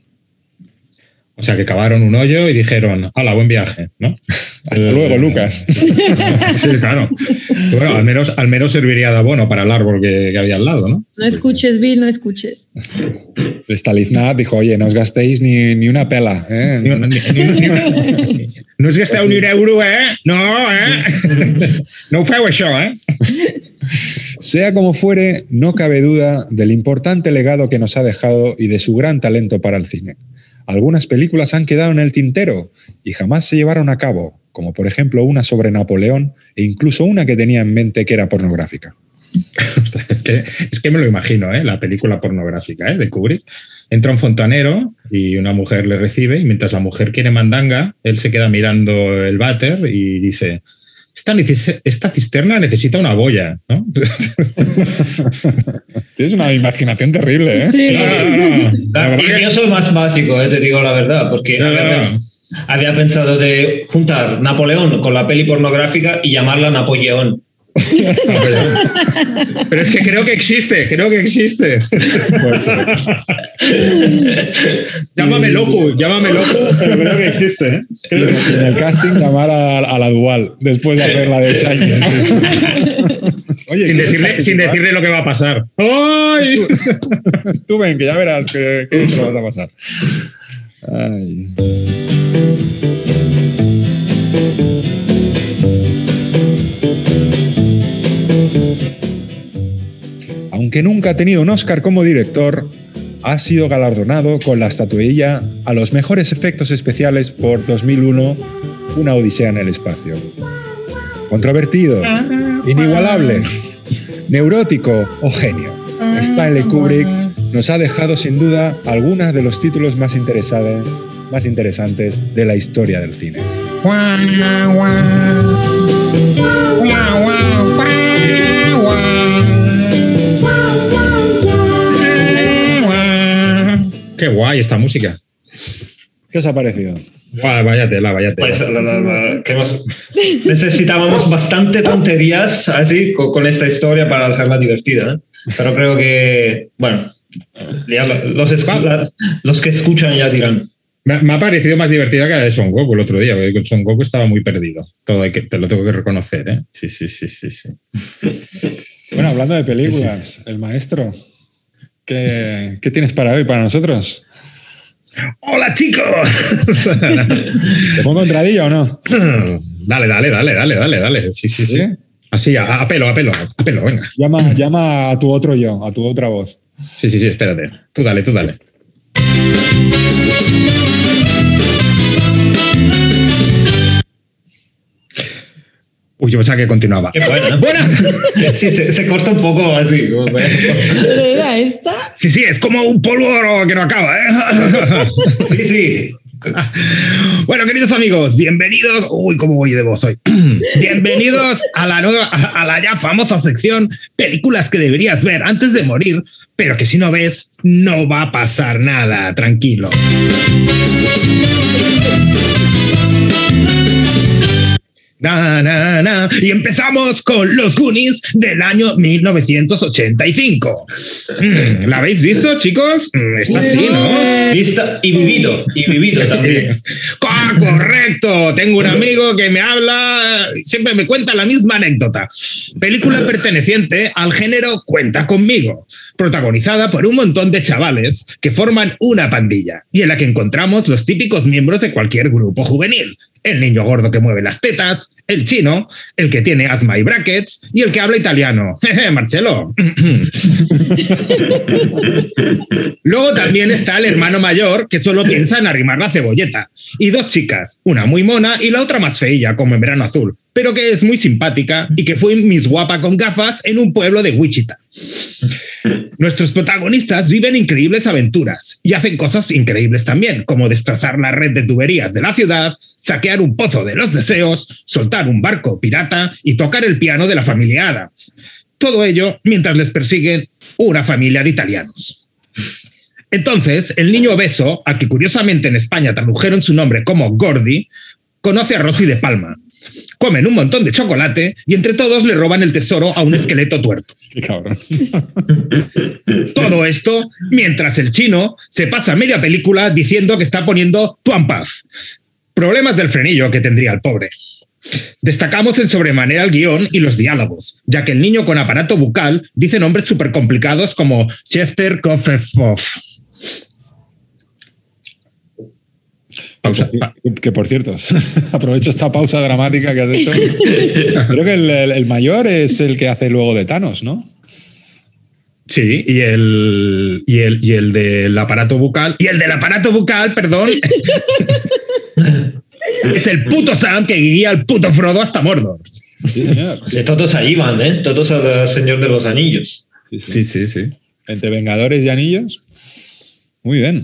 Speaker 4: O sea, que cavaron un hoyo y dijeron, ¡hala, buen viaje! ¿no?
Speaker 1: Hasta
Speaker 4: Eh,
Speaker 1: luego, Lucas.
Speaker 4: Sí, claro. Bueno, al menos, al menos serviría de abono para el árbol que, que había al lado, ¿no?
Speaker 2: No escuches, Bill, no escuches.
Speaker 1: Staliznat dijo, oye, no os gastéis ni, ni una pela. ¿eh?
Speaker 4: Ni- ni- ni- ni- No es gastar un euro, eh? No, eh? No feu això, eh?
Speaker 1: Sea como fuere, no cabe duda del importante legado que nos ha dejado y de su gran talento para el cine. Algunas películas han quedado en el tintero y jamás se llevaron a cabo, como por ejemplo una sobre Napoleón e incluso una que tenía en mente que era pornográfica.
Speaker 4: Es que, es que me lo imagino, ¿eh? La película pornográfica ¿eh? de Kubrick. Entra un fontanero y una mujer le recibe y mientras la mujer quiere mandanga, él se queda mirando el váter y dice, esta, cisterna necesita una boya, ¿no?
Speaker 1: Tienes una imaginación terrible, ¿eh?
Speaker 2: Sí.
Speaker 4: No, no, no, no. La verdad
Speaker 3: Y
Speaker 4: que-
Speaker 3: yo soy más básico, eh, te digo la verdad, porque
Speaker 4: No, no,
Speaker 3: había,
Speaker 4: no.
Speaker 3: pens- había pensado de juntar Napoleón con la peli pornográfica y llamarla Napoleón.
Speaker 4: Pero es que creo que existe, creo que existe. Llámame loco, llámame loco, pero creo que existe. ¿eh?
Speaker 1: En el casting llamar a, a la dual después de hacer la de Shiny. Oye,
Speaker 4: Sin
Speaker 1: ¿quieres
Speaker 4: decirle, sin decirle lo que va a pasar. ¡Ay!
Speaker 1: Tú ven, que ya verás que, que esto lo vas a pasar. Ay. Aunque nunca ha tenido un Oscar como director, ha sido galardonado con la estatuilla a los mejores efectos especiales por 2001, Una Odisea en el Espacio. Controvertido, inigualable, neurótico o genio. Stanley Kubrick nos ha dejado sin duda algunos de los títulos más interesantes, más interesantes de la historia del cine.
Speaker 4: Qué guay esta música.
Speaker 1: ¿Qué os ha parecido?
Speaker 4: Guau, vaya tela, vaya tela.
Speaker 3: Pues la- la- la- que hemos- necesitábamos bastante tonterías así con, con esta historia para hacerla divertida. ¿eh? Pero creo que, bueno, ya lo- los, escu- la- los que escuchan ya dirán.
Speaker 4: Me, ha parecido más divertida que la de Son Goku el otro día, porque Son Goku estaba muy perdido. Todo hay que, te lo tengo que reconocer, ¿eh? Sí, sí, sí, sí, sí.
Speaker 1: Bueno, hablando de películas, el maestro, ¿qué, qué tienes para hoy, para nosotros?
Speaker 4: ¡Hola, chicos!
Speaker 1: ¿Te pongo entradilla o no?
Speaker 4: dale, dale, dale, dale, dale, dale. Sí, sí, sí.
Speaker 1: ¿Sí?
Speaker 4: Así, a, a pelo, a pelo, a pelo, venga.
Speaker 1: Llama, llama a tu otro yo, a tu otra voz.
Speaker 4: Sí, sí, sí, espérate. Tú dale, tú dale. Uy, yo pensaba que continuaba.
Speaker 3: Qué buena.
Speaker 4: Buena.
Speaker 3: Sí, se, se corta un poco así.
Speaker 2: ¿Pero era esta?
Speaker 4: Sí, sí, es como un polvo que no acaba, ¿eh?
Speaker 3: Sí, sí.
Speaker 4: Bueno, queridos amigos, bienvenidos. Uy, cómo voy de voz hoy. bienvenidos a la nueva, a la ya famosa sección películas que deberías ver antes de morir, pero que si no ves, no va a pasar nada. Tranquilo. Na, na, na. Y empezamos con Los Goonies del año 1985. Mm, ¿La habéis visto, chicos? Mm, Está así, ¿no?
Speaker 3: Vista y vivido. Y vivido también.
Speaker 4: Ah, correcto. Tengo un amigo que me habla, siempre me cuenta la misma anécdota. Película perteneciente al género Cuenta conmigo, protagonizada por un montón de chavales que forman una pandilla y en la que encontramos los típicos miembros de cualquier grupo juvenil. El niño gordo que mueve las tetas, el chino, el que tiene asma y brackets y el que habla italiano. Jeje, Marcelo. Luego también está el hermano mayor que solo piensa en arrimar la cebolleta. Y dos chicas, una muy mona y la otra más feilla, como en verano azul, pero que es muy simpática y que fue Miss Guapa con gafas en un pueblo de Wichita. Nuestros protagonistas viven increíbles aventuras y hacen cosas increíbles también, como destrozar la red de tuberías de la ciudad, saquear un pozo de los deseos, soltar un barco pirata y tocar el piano de la familia Adams. Todo ello mientras les persiguen una familia de italianos. Entonces, el niño obeso, a que curiosamente en España tradujeron su nombre como Gordy, conoce a Rosy de Palma. Comen un montón de chocolate y entre todos le roban el tesoro a un esqueleto tuerto.
Speaker 1: Qué cabrón.
Speaker 4: Todo esto mientras el chino se pasa media película diciendo que está poniendo Tuan Paz. Problemas del frenillo que tendría el pobre. Destacamos en sobremanera el guion y los diálogos, ya que el niño con aparato bucal dice nombres súper complicados como Chester Koffefoff. Pausa. pa-
Speaker 1: Que por cierto, aprovecho esta pausa dramática que has hecho. Creo que el, el- el mayor es el que hace luego de Thanos, ¿no?
Speaker 4: Sí, y el, y el, y el del aparato bucal. Y el del aparato bucal, perdón. es el puto Sam que guía al puto Frodo hasta Mordor.
Speaker 1: Sí, señor.
Speaker 3: Todos allí van, ¿eh? Todos al Señor de los Anillos.
Speaker 1: Sí, sí.
Speaker 4: Sí, sí, sí.
Speaker 1: Entre Vengadores y Anillos. Muy bien.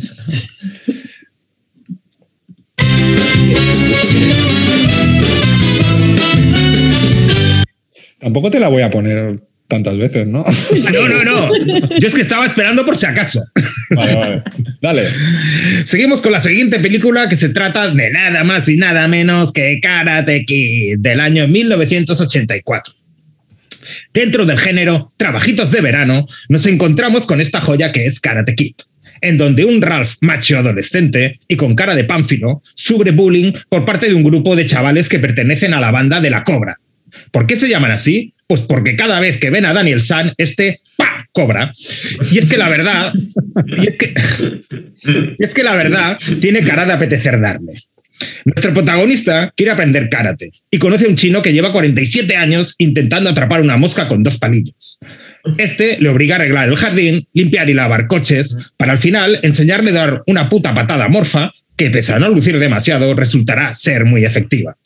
Speaker 1: Tampoco te la voy a poner tantas veces, ¿no?
Speaker 4: No, no, no. Yo es que estaba esperando por si acaso.
Speaker 1: Vale, vale. Dale.
Speaker 4: Seguimos con la siguiente película que se trata de nada más y nada menos que Karate Kid del año 1984. Dentro del género Trabajitos de Verano, nos encontramos con esta joya que es Karate Kid, en donde un Ralph macho adolescente y con cara de pánfilo sufre bullying por parte de un grupo de chavales que pertenecen a la banda de la Cobra. ¿Por qué se llaman así? Pues porque cada vez que ven a Daniel San, este ¡pa! cobra. Y es que la verdad, y es que, y es que la verdad tiene cara de apetecer darle. Nuestro protagonista quiere aprender karate y conoce a un chino que lleva 47 años intentando atrapar una mosca con dos palillos. Este le obliga a arreglar el jardín, limpiar y lavar coches, para al final enseñarle a dar una puta patada morfa que, pese a no lucir demasiado, resultará ser muy efectiva.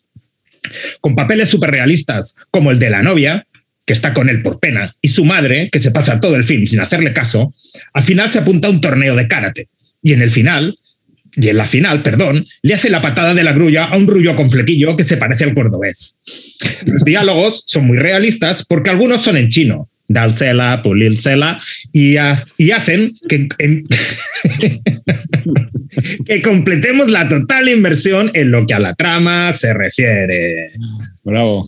Speaker 4: Con papeles súper realistas, como el de la novia, que está con él por pena, y su madre, que se pasa todo el film sin hacerle caso, al final se apunta a un torneo de karate. Y en el final, y en la final, perdón, le hace la patada de la grulla a un rubio con flequillo que se parece al cordobés. Los diálogos son muy realistas porque algunos son en chino, Dalcela, Pulilcela, y, ha- y hacen que, en- que completemos la total inversión en lo que a la trama se refiere.
Speaker 1: Bravo.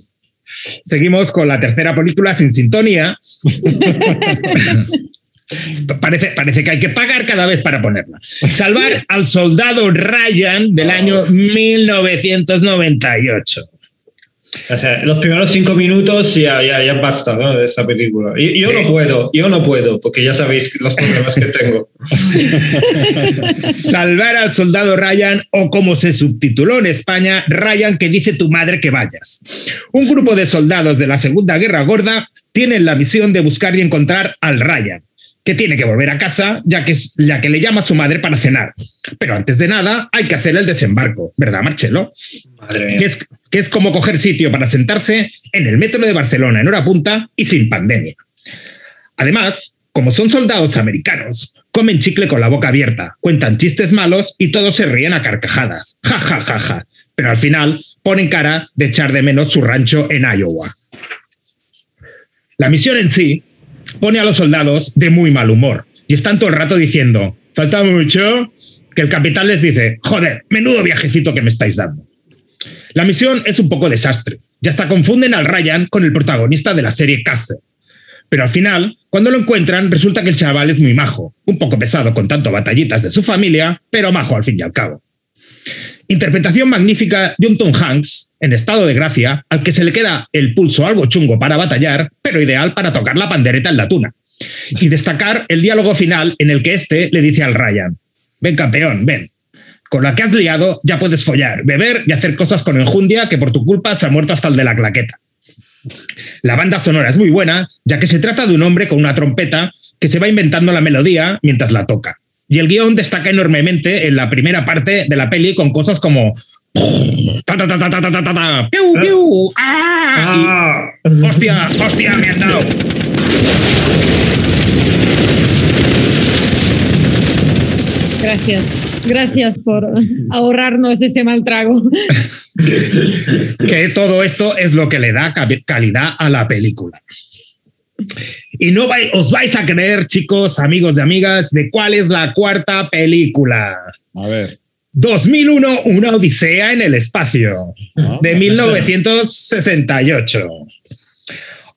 Speaker 4: Seguimos con la tercera película sin sintonía. Parece, parece que hay que pagar cada vez para ponerla. Salvar al soldado Ryan del año 1998.
Speaker 3: O sea, los primeros cinco minutos ya, ya, ya basta ¿no? de esa película. Y, yo no puedo, yo no puedo, porque ya sabéis los problemas que tengo.
Speaker 4: Salvar al soldado Ryan, o como se subtituló en España, Ryan que dice tu madre que vayas. Un grupo de soldados de la Segunda Guerra Gorda tienen la misión de buscar y encontrar al Ryan, que tiene que volver a casa ya que es la que le llama a su madre para cenar. Pero antes de nada hay que hacer el desembarco, ¿verdad, Marcelo?
Speaker 3: Madre
Speaker 4: Que
Speaker 3: mía.
Speaker 4: es, que es como coger sitio para sentarse en el metro de Barcelona en hora punta y sin pandemia. Además, como son soldados americanos, comen chicle con la boca abierta, cuentan chistes malos y todos se ríen a carcajadas. Ja, ja, ja, ja. Pero al final ponen cara de echar de menos su rancho en Iowa. La misión en sí pone a los soldados de muy mal humor y están todo el rato diciendo, falta mucho, que el capitán les dice, joder, menudo viajecito que me estáis dando. La misión es un poco desastre. Ya hasta confunden al Ryan con el protagonista de la serie Castle. Pero al final, cuando lo encuentran, resulta que el chaval es muy majo, un poco pesado con tanto batallitas de su familia, pero majo al fin y al cabo. Interpretación magnífica de un Tom Hanks en estado de gracia, al que se le queda el pulso algo chungo para batallar, pero ideal para tocar la pandereta en la tuna. Y destacar el diálogo final en el que este le dice al Ryan, ven campeón, ven, con la que has liado ya puedes follar, beber y hacer cosas con enjundia que por tu culpa se ha muerto hasta el de la claqueta. La banda sonora es muy buena, ya que se trata de un hombre con una trompeta que se va inventando la melodía mientras la toca. Y el guion destaca enormemente en la primera parte de la peli con cosas como ¡Piu, piu! ¡Ah! ¡Hostia! ¡Hostia! ¡Me han dado!
Speaker 2: Gracias. Gracias por ahorrarnos ese mal trago.
Speaker 4: que todo esto es lo que le da calidad a la película. Y no vai- os vais a creer, chicos, amigos y amigas, de cuál es la cuarta película.
Speaker 1: A ver.
Speaker 4: 2001, una odisea en el espacio,
Speaker 1: Ah,
Speaker 4: de 1968.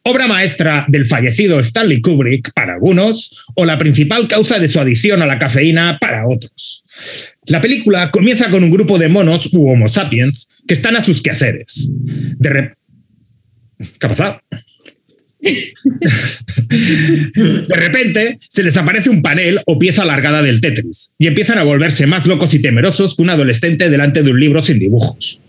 Speaker 4: Obra maestra del fallecido Stanley Kubrick para algunos, o la principal causa de su adicción a la cafeína para otros. La película comienza con un grupo de monos u homo sapiens que están a sus quehaceres. De re- ¿Qué ha pasado? De repente se les aparece un panel o pieza alargada del Tetris y empiezan a volverse más locos y temerosos que un adolescente delante de un libro sin dibujos.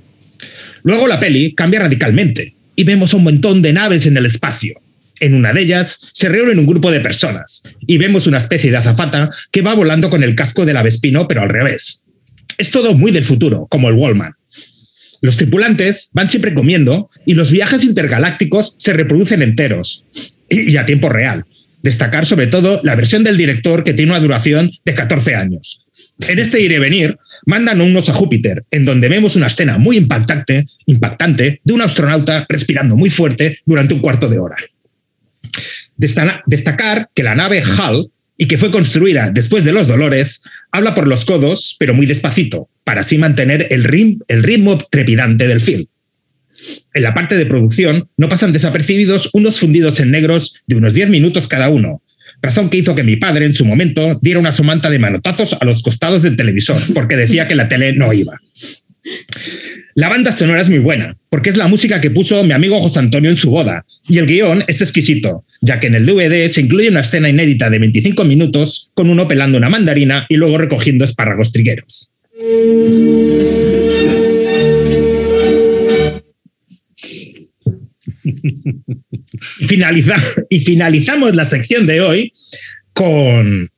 Speaker 4: Luego la peli cambia radicalmente y vemos un montón de naves en el espacio. En una de ellas se reúnen un grupo de personas y vemos una especie de azafata que va volando con el casco del avespino, pero al revés. Es todo muy del futuro, como el Wallman. Los tripulantes van siempre comiendo y los viajes intergalácticos se reproducen enteros y a tiempo real. Destacar sobre todo la versión del director que tiene una duración de 14 años. En este ir y venir, mandan unos a Júpiter, en donde vemos una escena muy impactante, impactante de un astronauta respirando muy fuerte durante un cuarto de hora. Desta- Destacar que la nave HAL, y que fue construida después de los dolores, habla por los codos, pero muy despacito, para así mantener el, ritmo trepidante del film. En la parte de producción no pasan desapercibidos unos fundidos en negros de unos 10 minutos cada uno, razón que hizo que mi padre en su momento diera una somanta de manotazos a los costados del televisor, porque decía que la tele no iba. La banda sonora es muy buena, porque es la música que puso mi amigo José Antonio en su boda, y el guion es exquisito, ya que en el DVD se incluye una escena inédita de 25 minutos con uno pelando una mandarina y luego recogiendo espárragos trigueros. Y, finaliza, y finalizamos la sección de hoy con,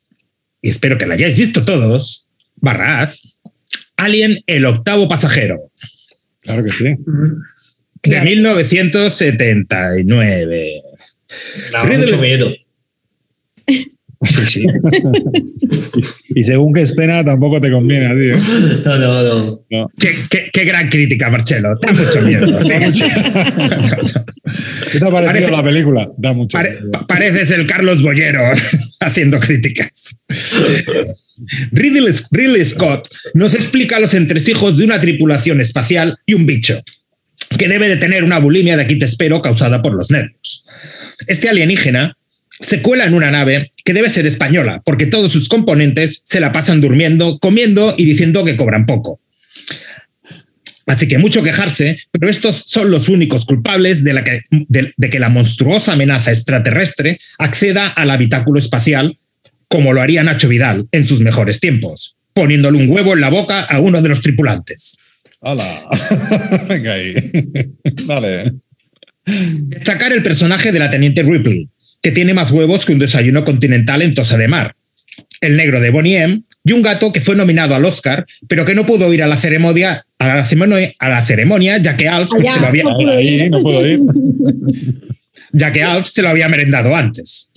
Speaker 4: espero que la hayáis visto todos, barras, Alien, el octavo pasajero,
Speaker 1: Claro que sí.
Speaker 4: de
Speaker 2: Claro.
Speaker 4: 1979.
Speaker 3: Da
Speaker 4: Ridley-
Speaker 3: mucho miedo.
Speaker 4: Sí.
Speaker 1: Y según qué escena tampoco te conviene a ti, ¿eh?
Speaker 3: No, no, no.
Speaker 1: No.
Speaker 4: qué, qué- qué gran crítica, Marcelo. Da mucho miedo.
Speaker 1: ¿Qué te ha parecido
Speaker 4: Parece-
Speaker 1: la película? Da mucho.
Speaker 4: Pare-
Speaker 1: miedo.
Speaker 4: pa- pareces el Carlos Bollero haciendo críticas. Ridley, Ridley Scott nos explica los entresijos de una tripulación espacial y un bicho, que debe de tener una bulimia de aquí te espero causada por los nervios. Este alienígena se cuela en una nave que debe ser española, porque todos sus componentes se la pasan durmiendo, comiendo y diciendo que cobran poco. Así que mucho quejarse, pero estos son los únicos culpables de, la que, de- de que la monstruosa amenaza extraterrestre acceda al habitáculo espacial, como lo haría Nacho Vidal en sus mejores tiempos, poniéndole un huevo en la boca a uno de los tripulantes.
Speaker 1: ¡Hala! Venga ahí. Dale.
Speaker 4: Destacar el personaje de la teniente Ripley, que tiene más huevos que un desayuno continental en Tosa de Mar. El negro de Bonnie M. y un gato que fue nominado al Oscar, pero que no pudo ir a la ceremonia, a la ceremonia, a la ceremonia ya que Alf
Speaker 2: Allá.
Speaker 4: se lo había,
Speaker 1: Ahora ahí no puedo ir.
Speaker 4: ya que Alf se lo había merendado antes.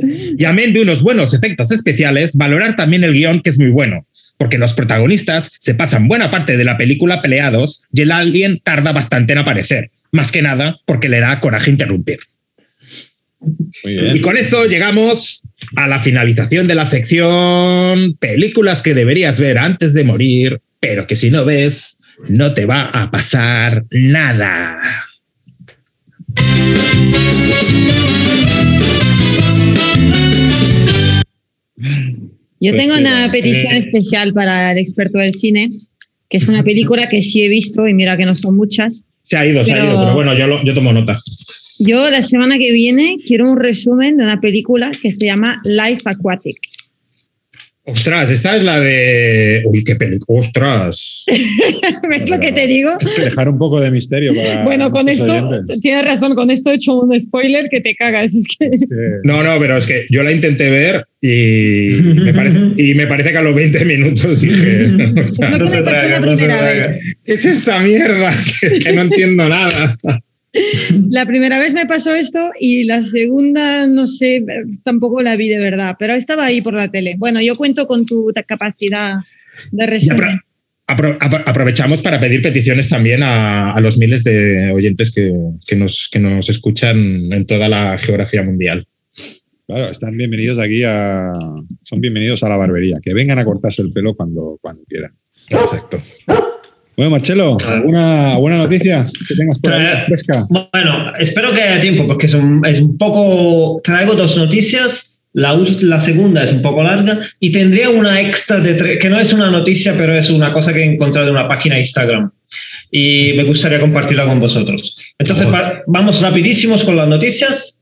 Speaker 4: Y amén de unos buenos efectos especiales, valorar también el guion, que es muy bueno, porque los protagonistas se pasan buena parte de la película peleados y el alien tarda bastante en aparecer, más que nada porque le da coraje interrumpir.
Speaker 1: Muy
Speaker 4: Y con esto llegamos a la finalización de la sección películas que deberías ver antes de morir, pero que si no ves, no te va a pasar nada.
Speaker 2: Yo
Speaker 1: Pues
Speaker 2: tengo una petición especial para el experto del cine, que es una película que sí he visto y mira que no son muchas.
Speaker 4: Se ha ido, se ha ido, pero bueno, yo, lo- yo tomo nota.
Speaker 2: Yo la semana que viene quiero un resumen de una película que se llama Life Aquatic.
Speaker 4: Ostras, esta es la de. Uy, qué película. Ostras.
Speaker 2: ¿Ves lo que te digo?
Speaker 1: Dejar un poco de misterio para.
Speaker 2: Bueno, con esto,
Speaker 1: oyentes.
Speaker 2: tienes razón, con esto he hecho un spoiler que te cagas. Es que
Speaker 1: Que-
Speaker 4: No, no, pero es que yo la intenté ver y me parece, y me parece que a los 20 minutos dije. o sea,
Speaker 2: No
Speaker 3: se
Speaker 2: la
Speaker 3: no se
Speaker 2: primera
Speaker 3: traga.
Speaker 4: ¿Qué es esta mierda? Que, que no entiendo nada.
Speaker 2: la primera vez me pasó esto y la segunda, no sé, tampoco la vi de verdad, pero estaba ahí por la tele. Bueno, yo cuento con tu capacidad de resumen.
Speaker 4: apro- apro- apro- aprovechamos para pedir peticiones también a, a los miles de oyentes que, que nos, que nos escuchan en toda la geografía mundial.
Speaker 1: Claro, están bienvenidos aquí a. Son bienvenidos a la barbería. Que vengan a cortarse el pelo cuando, cuando quieran.
Speaker 4: Exacto.
Speaker 1: Bueno, Marcelo, ¿alguna buena noticia que tengas por ahí
Speaker 3: Trae-
Speaker 1: fresca?
Speaker 3: Bueno, espero que haya tiempo porque es un, es un poco... Traigo dos noticias. La, la segunda es un poco larga y tendría una extra de tres, que no es una noticia, pero es una cosa que he encontrado en una página Instagram y me gustaría compartirla con vosotros. Entonces, vamos rapidísimos con las noticias.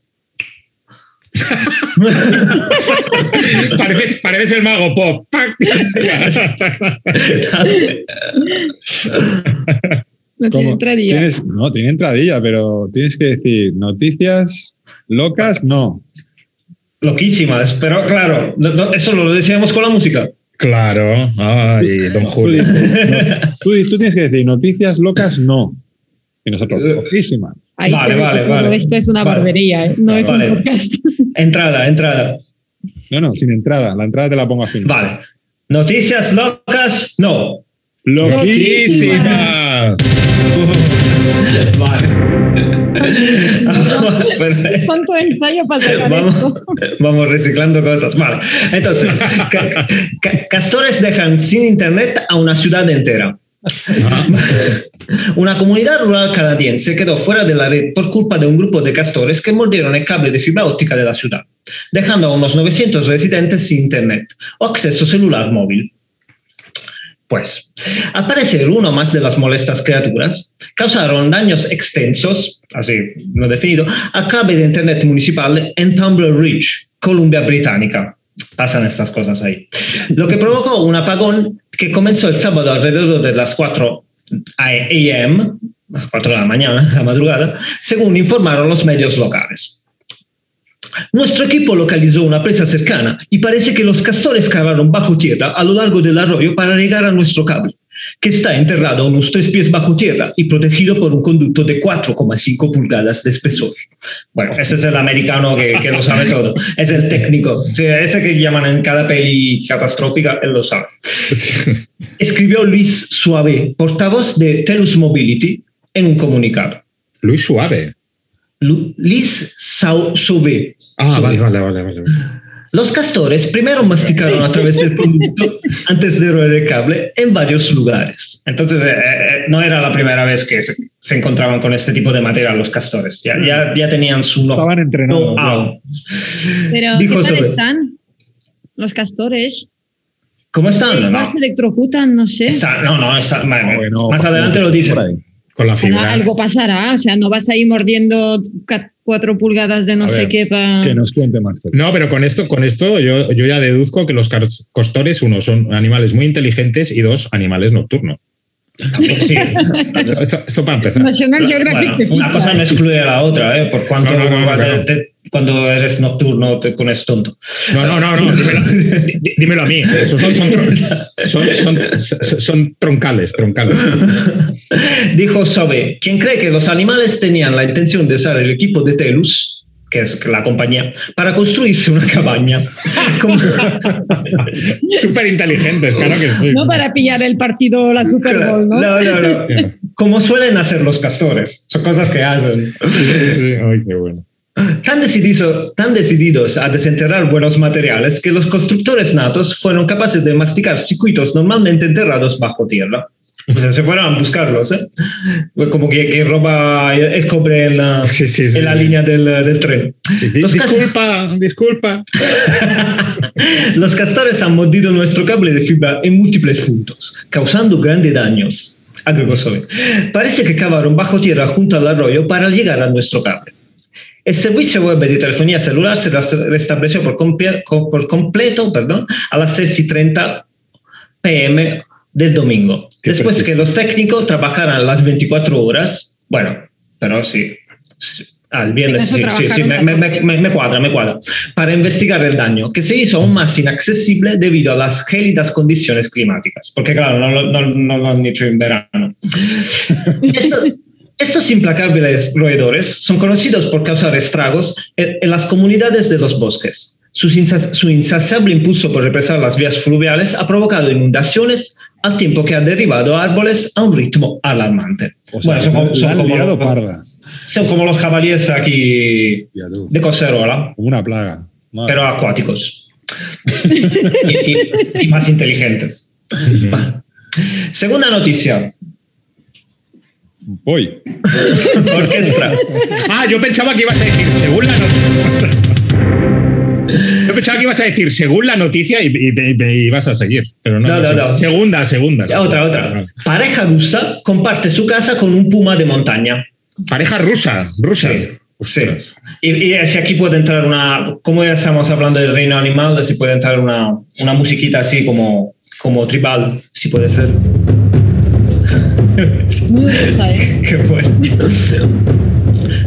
Speaker 4: Pareces, pareces el mago pop.
Speaker 2: No tiene entradilla.
Speaker 1: Tienes- no, tiene entradilla, pero tienes que decir noticias locas, no.
Speaker 3: Loquísimas, pero claro, no- no, eso lo decíamos con la música.
Speaker 4: claro. Ay, don Julio.
Speaker 1: tú tienes que decir noticias locas, no. Y nosotros, loquísimas.
Speaker 2: Ahí
Speaker 3: Vale, vale, vale.
Speaker 2: Esto es una
Speaker 3: Vale.
Speaker 2: barbería, ¿eh? no es un podcast.
Speaker 3: Entrada, entrada.
Speaker 1: No, no, sin entrada. La entrada te la pongo al final.
Speaker 3: Vale. Noticias locas, no.
Speaker 1: Loquísimas.
Speaker 3: Vale.
Speaker 2: ¿Cuánto ensayo para sacar
Speaker 3: Vamos,
Speaker 2: esto?
Speaker 3: vamos reciclando cosas. Vale. Entonces, ca- ca- castores dejan sin internet a una ciudad entera. Una comunidad rural canadiense quedó fuera de la red por culpa de un grupo de castores que mordieron el cable de fibra óptica de la ciudad, dejando a unos 900 residentes sin internet o acceso celular móvil. Pues, al parecer, uno más de las molestas criaturas causaron daños extensos, así he definido, al cable de internet municipal en Tumblr Ridge, Columbia Británica. Pasan estas cosas ahí. Lo que provocó un apagón que comenzó el sábado alrededor de las 4 a.m., a las 4 de la mañana, la madrugada, según informaron los medios locales. Nuestro equipo localizó una presa cercana y parece que los castores cavaron bajo tierra a lo largo del arroyo para llegar a nuestro cable, que está enterrado a unos tres pies bajo tierra y protegido por un conducto de 4,5 pulgadas de espesor. Bueno, ese es el americano que, que lo sabe todo, es el técnico, ese que llaman en cada peli catastrófica, él lo sabe. Escribió Luis Suave, portavoz de Telus Mobility, en un comunicado.
Speaker 4: Luis Suave.
Speaker 3: Lu- Luis Sau- Sauvé.
Speaker 4: Ah, vale, vale, vale, vale.
Speaker 3: Los castores primero masticaron a través del conducto antes de roer el cable en varios lugares. Entonces, eh, eh, no era la primera vez que se, se encontraban con este tipo de material los castores. Ya, ya, ya tenían su know-
Speaker 6: Estaban entrenados.
Speaker 3: know-how.
Speaker 2: Pero,
Speaker 3: Dijo
Speaker 2: ¿qué tal
Speaker 3: sobre-
Speaker 2: están los castores?
Speaker 3: ¿Cómo están? No,
Speaker 2: se electrocutan, no sé.
Speaker 3: Está- no, no, está-
Speaker 6: No, bueno,
Speaker 3: más adelante lo dicen.
Speaker 4: Con la fibra.
Speaker 2: algo pasará, o sea, no vas a ir mordiendo cuatro pulgadas de no
Speaker 6: A
Speaker 2: sé
Speaker 6: ver,
Speaker 2: qué para...
Speaker 6: Que nos cuente Marcel.
Speaker 4: No, pero con esto, con esto yo, yo ya deduzco que los castores, uno, son animales muy inteligentes y dos, animales nocturnos.
Speaker 3: Sí.
Speaker 4: Esto, esto para empezar.
Speaker 2: National Geographic.
Speaker 3: Bueno,
Speaker 2: te
Speaker 3: una cosa no excluye a la otra, ¿eh? Por cuanto
Speaker 4: No, no, no,
Speaker 3: igual
Speaker 4: claro.
Speaker 3: te- te- cuando eres nocturno te pones tonto.
Speaker 4: No, no, no, no. Dímelo, dí- dímelo a mí. Esos son, son, tron- son, son- son- son troncales, troncales.
Speaker 3: Dijo Sobe, quien cree que los animales tenían la intención de usar el equipo de Telus, que es la compañía, para construirse una cabaña. Como-
Speaker 4: Súper inteligentes, claro que sí.
Speaker 2: No para pillar el partido, la Super Bowl, ¿no?
Speaker 3: no, no, no. Como suelen hacer los castores. Son cosas que hacen.
Speaker 4: Sí, sí. Ay, qué bueno.
Speaker 3: Tan, decidido- tan decididos a desenterrar buenos materiales que los constructores natos fueron capaces de masticar circuitos normalmente enterrados bajo tierra. O sea, se fueron a buscarlos, ¿eh? Como que, que roba el cobre en la,
Speaker 4: Sí, sí, sí.
Speaker 3: en la línea del, del tren. Los
Speaker 4: Disculpa, disculpa.
Speaker 3: Los castores han mordido nuestro cable de fibra en múltiples puntos, causando grandes daños. Parece que cavaron bajo tierra junto al arroyo para llegar a nuestro cable. El servicio web de telefonía celular se res- restableció por, comple- por completo perdón, a las 6 y 30 pm del domingo.
Speaker 4: Qué
Speaker 3: Después
Speaker 4: perfecto.
Speaker 3: que los técnicos trabajaran las 24 horas, bueno, pero sí. sí. Al viernes, sí, sí, sí, me, me- me- me- cuadra, me cuadra. Para investigar el daño, que se hizo aún más inaccesible debido a las gélidas condiciones climáticas. Porque, claro, no, lo- no- no lo han hecho en verano. Estos, estos implacables roedores son conocidos por causar estragos en, en las comunidades de los bosques. Sus insas- su insaciable impulso por represar las vías fluviales ha provocado inundaciones al tiempo que ha derribado árboles a un ritmo alarmante.
Speaker 6: O sea,
Speaker 3: Bueno, son como- son como los-
Speaker 6: parda.
Speaker 3: son como los jabalíes aquí de Coserola,
Speaker 6: una plaga. Madre.
Speaker 3: pero acuáticos. y, y- y más inteligentes. Segunda noticia.
Speaker 6: Voy.
Speaker 3: Orquestra.
Speaker 4: Ah, yo pensaba que ibas a decir, según la noticia. Yo pensaba que ibas a decir, según la noticia, y, y- y- y ibas a seguir. Pero no.
Speaker 3: No, no, no.
Speaker 4: Segunda, segunda.
Speaker 3: Ya, Otra, otra. Pareja rusa comparte su casa con un puma de montaña.
Speaker 4: Pareja rusa, rusa.
Speaker 3: Sí, sí. Y, y si aquí puede entrar una, como ya estamos hablando del reino animal, si puede entrar una, una musiquita así como, como tribal, si puede ser.
Speaker 2: Muy ¿eh?
Speaker 3: Qué bueno.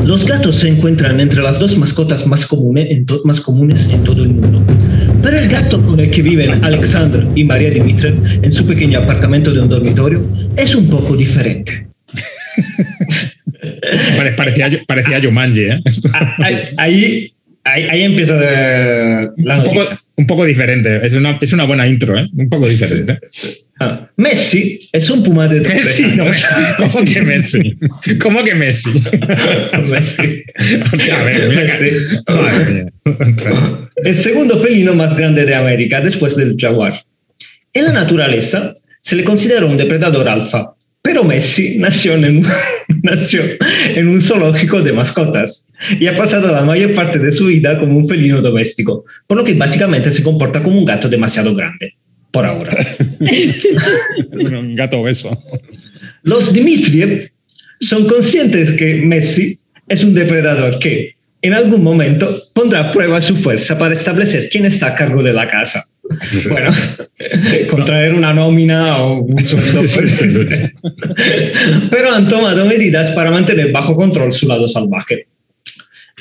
Speaker 3: Los gatos se encuentran entre las dos mascotas más, comune- en to- más comunes en todo el mundo. Pero el gato con el que viven Alexander y María Dimitrev en su pequeño apartamento de un dormitorio es un poco diferente.
Speaker 4: Pare- Parecía, parecía Jumanji, ¿eh?
Speaker 3: Ah, Ahí, ahí, ahí- empieza de- la
Speaker 4: un, poco, un poco diferente. Es una, es una buena intro, ¿eh? Un poco diferente.
Speaker 3: Ah, Messi es un puma de tres
Speaker 4: Messi, no,
Speaker 3: años.
Speaker 4: ¿Cómo que Messi? ¿Cómo que Messi?
Speaker 3: Messi.
Speaker 4: O sea, a ver, mira que-
Speaker 3: Messi.
Speaker 4: Madre mía.
Speaker 3: El segundo felino más grande de América después del jaguar. En la naturaleza se le considera un depredador alfa, pero Messi nació en, un, nació en un zoológico de mascotas y ha pasado la mayor parte de su vida como un felino doméstico, por lo que básicamente se comporta como un gato demasiado grande, por ahora.
Speaker 6: Un gato obeso.
Speaker 3: Los Dmitriev son conscientes que Messi es un depredador que en algún momento pondrá a prueba su fuerza para establecer quién está a cargo de la casa. Bueno, contraer una nómina o un sueldo. Pero han tomado medidas para mantener bajo control su lado salvaje.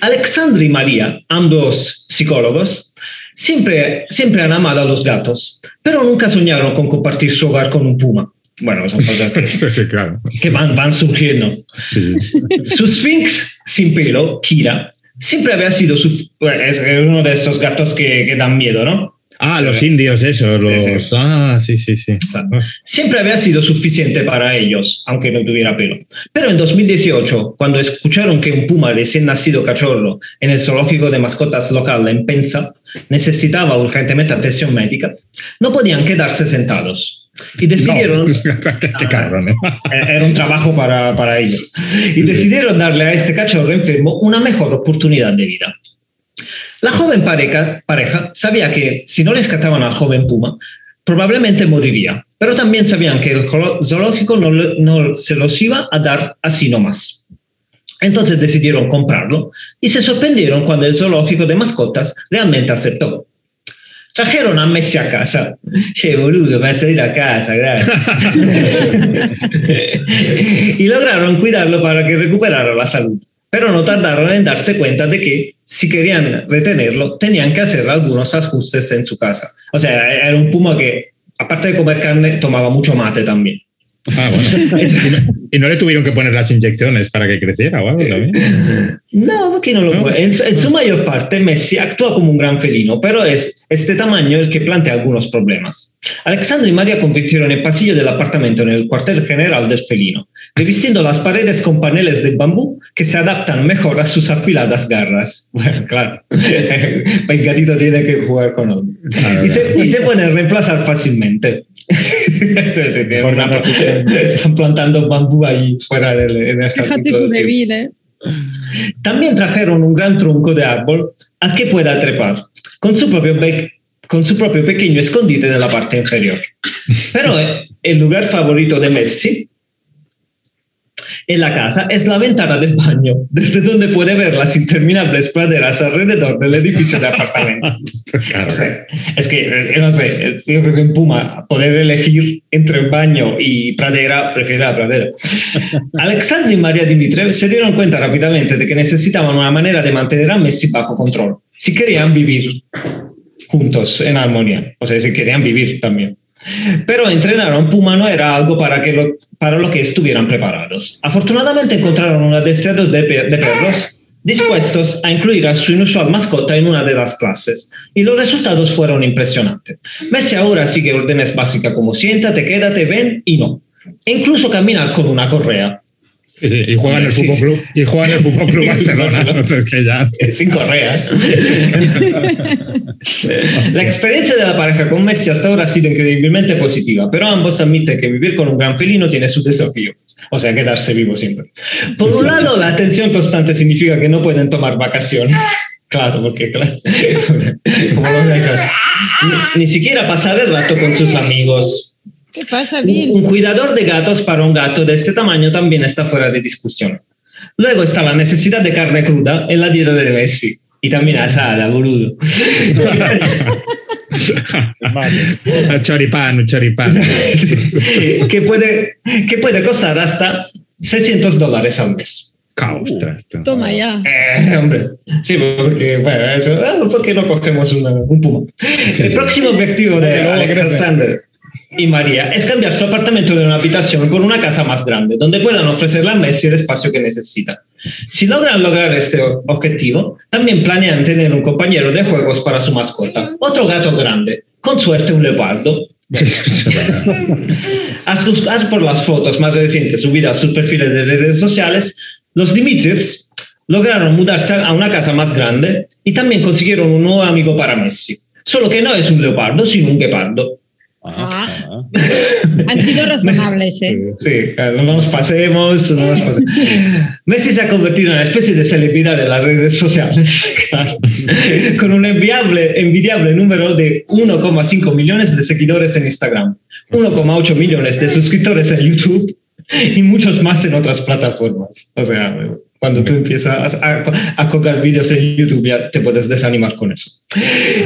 Speaker 3: Alexandra y María, ambos psicólogos, siempre, siempre han amado a los gatos, pero nunca soñaron con compartir su hogar con un puma. Bueno, son cosas que,
Speaker 4: Sí, claro.
Speaker 3: que van, van surgiendo.
Speaker 4: Sí, sí.
Speaker 3: Su Sphinx sin pelo, Kira, siempre había sido su, es uno de estos gatos que, que dan miedo, ¿no?
Speaker 4: Ah, los indios, esos, los.
Speaker 3: Sí, sí.
Speaker 4: Ah, sí, sí, sí.
Speaker 3: Siempre había sido suficiente para ellos, aunque no tuviera pelo. Pero en 2018, cuando escucharon que un puma recién nacido cachorro en el zoológico de mascotas local en Penza necesitaba urgentemente atención médica, no podían quedarse sentados. Y decidieron...
Speaker 4: qué, qué cabrón, ¿eh?
Speaker 3: Era un trabajo para, para ellos. Y decidieron darle a este cachorro enfermo una mejor oportunidad de vida. La joven pareja, pareja sabía que si no rescataban al joven puma, probablemente moriría, pero también sabían que el zoológico no, no se los iba a dar así nomás. Entonces decidieron comprarlo y se sorprendieron cuando el zoológico de mascotas realmente aceptó. Trajeron a Messi a casa. Che, boludo, vas a ir a casa, gracias. y lograron cuidarlo para que recuperara la salud. Pero no tardaron en darse cuenta de que si querían retenerlo, tenían que hacer algunos ajustes en su casa. O sea, era un puma que, aparte de comer carne, tomaba mucho mate también.
Speaker 4: Ah, bueno. ¿Y no, y no le tuvieron que poner las inyecciones para que creciera o algo también?
Speaker 3: No, porque no lo
Speaker 4: No.
Speaker 3: puede. En, su- en su mayor parte, Messi actúa como un gran felino, pero es este tamaño el que plantea algunos problemas. Alexandra y María convirtieron el pasillo del apartamento en el cuartel general del felino, revistiendo las paredes con paneles de bambú que se adaptan mejor a sus afiladas garras. Bueno, claro, el gatito tiene que jugar con algo.
Speaker 4: Claro,
Speaker 3: Y se, y se pueden reemplazar fácilmente. Tiene
Speaker 6: Por
Speaker 3: una- están plantando bambú ahí fuera del, en el
Speaker 2: Fíjate tú de vil, ¿eh?
Speaker 3: También trajeron un gran tronco de árbol. Al que pueda trepar, con su propio, bec- con su propio pequeño escondite en la parte inferior. Pero eh, el lugar favorito de Messi en la casa es la ventana del baño, desde donde puede ver las interminables praderas alrededor del edificio de apartamentos.
Speaker 4: Claro.
Speaker 3: O sea, es que, eh, no sé, yo creo que en Puma poder elegir entre el baño y pradera, prefiere la pradera. Alexandra y María Dimitrev se dieron cuenta rápidamente de que necesitaban una manera de mantener a Messi bajo control, si querían vivir juntos en armonía, o sea, si querían vivir también. Pero entrenar a un puma no era algo para, que lo, para lo que estuvieran preparados. Afortunadamente encontraron un adestrador de, de perros dispuestos a incluir a su inusual mascota en una de las clases, y los resultados fueron impresionantes. Messi ahora sigue órdenes básicas como siéntate, quédate, ven y no. E incluso caminar con una correa.
Speaker 4: Sí, sí, y juega en el Fútbol. Club, y juega en el Fútbol Club Barcelona. Entonces, que ya.
Speaker 3: Sin correa. La experiencia de la pareja con Messi hasta ahora ha sido increíblemente positiva, pero ambos admiten que vivir con un gran felino tiene sus desafíos, o sea, quedarse vivo siempre. Por un lado, la atención constante significa que no pueden tomar vacaciones. Claro, porque claro, como los dejas, ni, ni siquiera pasar el rato con sus amigos.
Speaker 2: ¿Qué pasa,
Speaker 3: Un,
Speaker 2: Bill?
Speaker 3: un cuidador de gatos para un gato de este tamaño también está fuera de discusión. Luego está la necesidad de carne cruda en la dieta de Messi. Y también asada, boludo.
Speaker 6: Vale.
Speaker 4: Choripán, choripán.
Speaker 3: que, puede, que puede costar hasta 600 dólares al mes.
Speaker 4: Ostras, tú.
Speaker 2: Toma ya.
Speaker 3: Eh, hombre, sí, porque, bueno, eso, ah, ¿por qué no cogemos una- un puma? el
Speaker 4: sí.
Speaker 3: próximo objetivo de Alexander y María es cambiar su apartamento de una habitación por una casa más grande, donde puedan ofrecerle a Messi el espacio que necesita. Si logran lograr este objetivo, también planean tener un compañero de juegos para su mascota, otro gato grande, con suerte un leopardo, a juzgar por las fotos más recientes subidas a sus perfiles de redes sociales, los Dimitrievs lograron mudarse a una casa más grande y también consiguieron un nuevo amigo para Messi. Solo que no es un leopardo, sino un guepardo.
Speaker 2: Han sido razonables, ¿eh?
Speaker 3: Sí, no nos pasemos, no nos pasemos. Messi se ha convertido en una especie de celebridad de las redes sociales, con un enviable, envidiable número de 1,5 millones de seguidores en Instagram, 1,8 millones de suscriptores en YouTube y muchos más en otras plataformas. O sea, Cuando tú empiezas a, a colgar vídeos en YouTube ya te puedes desanimar con eso.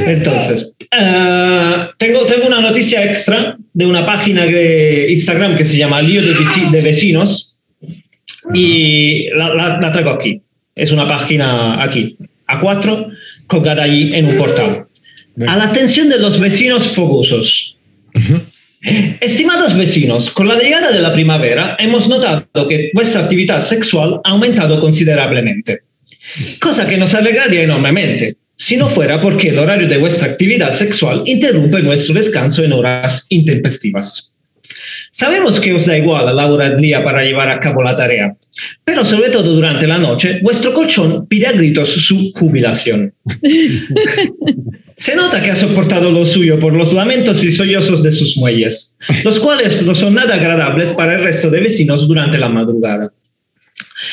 Speaker 3: Entonces, eh, tengo, tengo una noticia extra de una página de Instagram que se llama Lío de, Veci- de Vecinos y la, la- la traigo aquí. Es una página aquí, A4, colgada allí en un portal. A la atención de los vecinos fogosos. Estimados vecinos, con la llegada de la primavera hemos notado que vuestra actividad sexual ha aumentado considerablemente, cosa que nos alegraría enormemente, si no fuera porque el horario de vuestra actividad sexual interrumpe nuestro descanso en horas intempestivas. Sabemos que os da igual la hora del día para llevar a cabo la tarea, pero sobre todo durante la noche, vuestro colchón pide a gritos su jubilación. Se nota que ha soportado lo suyo por los lamentos y sollozos de sus muelles, los cuales no son nada agradables para el resto de vecinos durante la madrugada.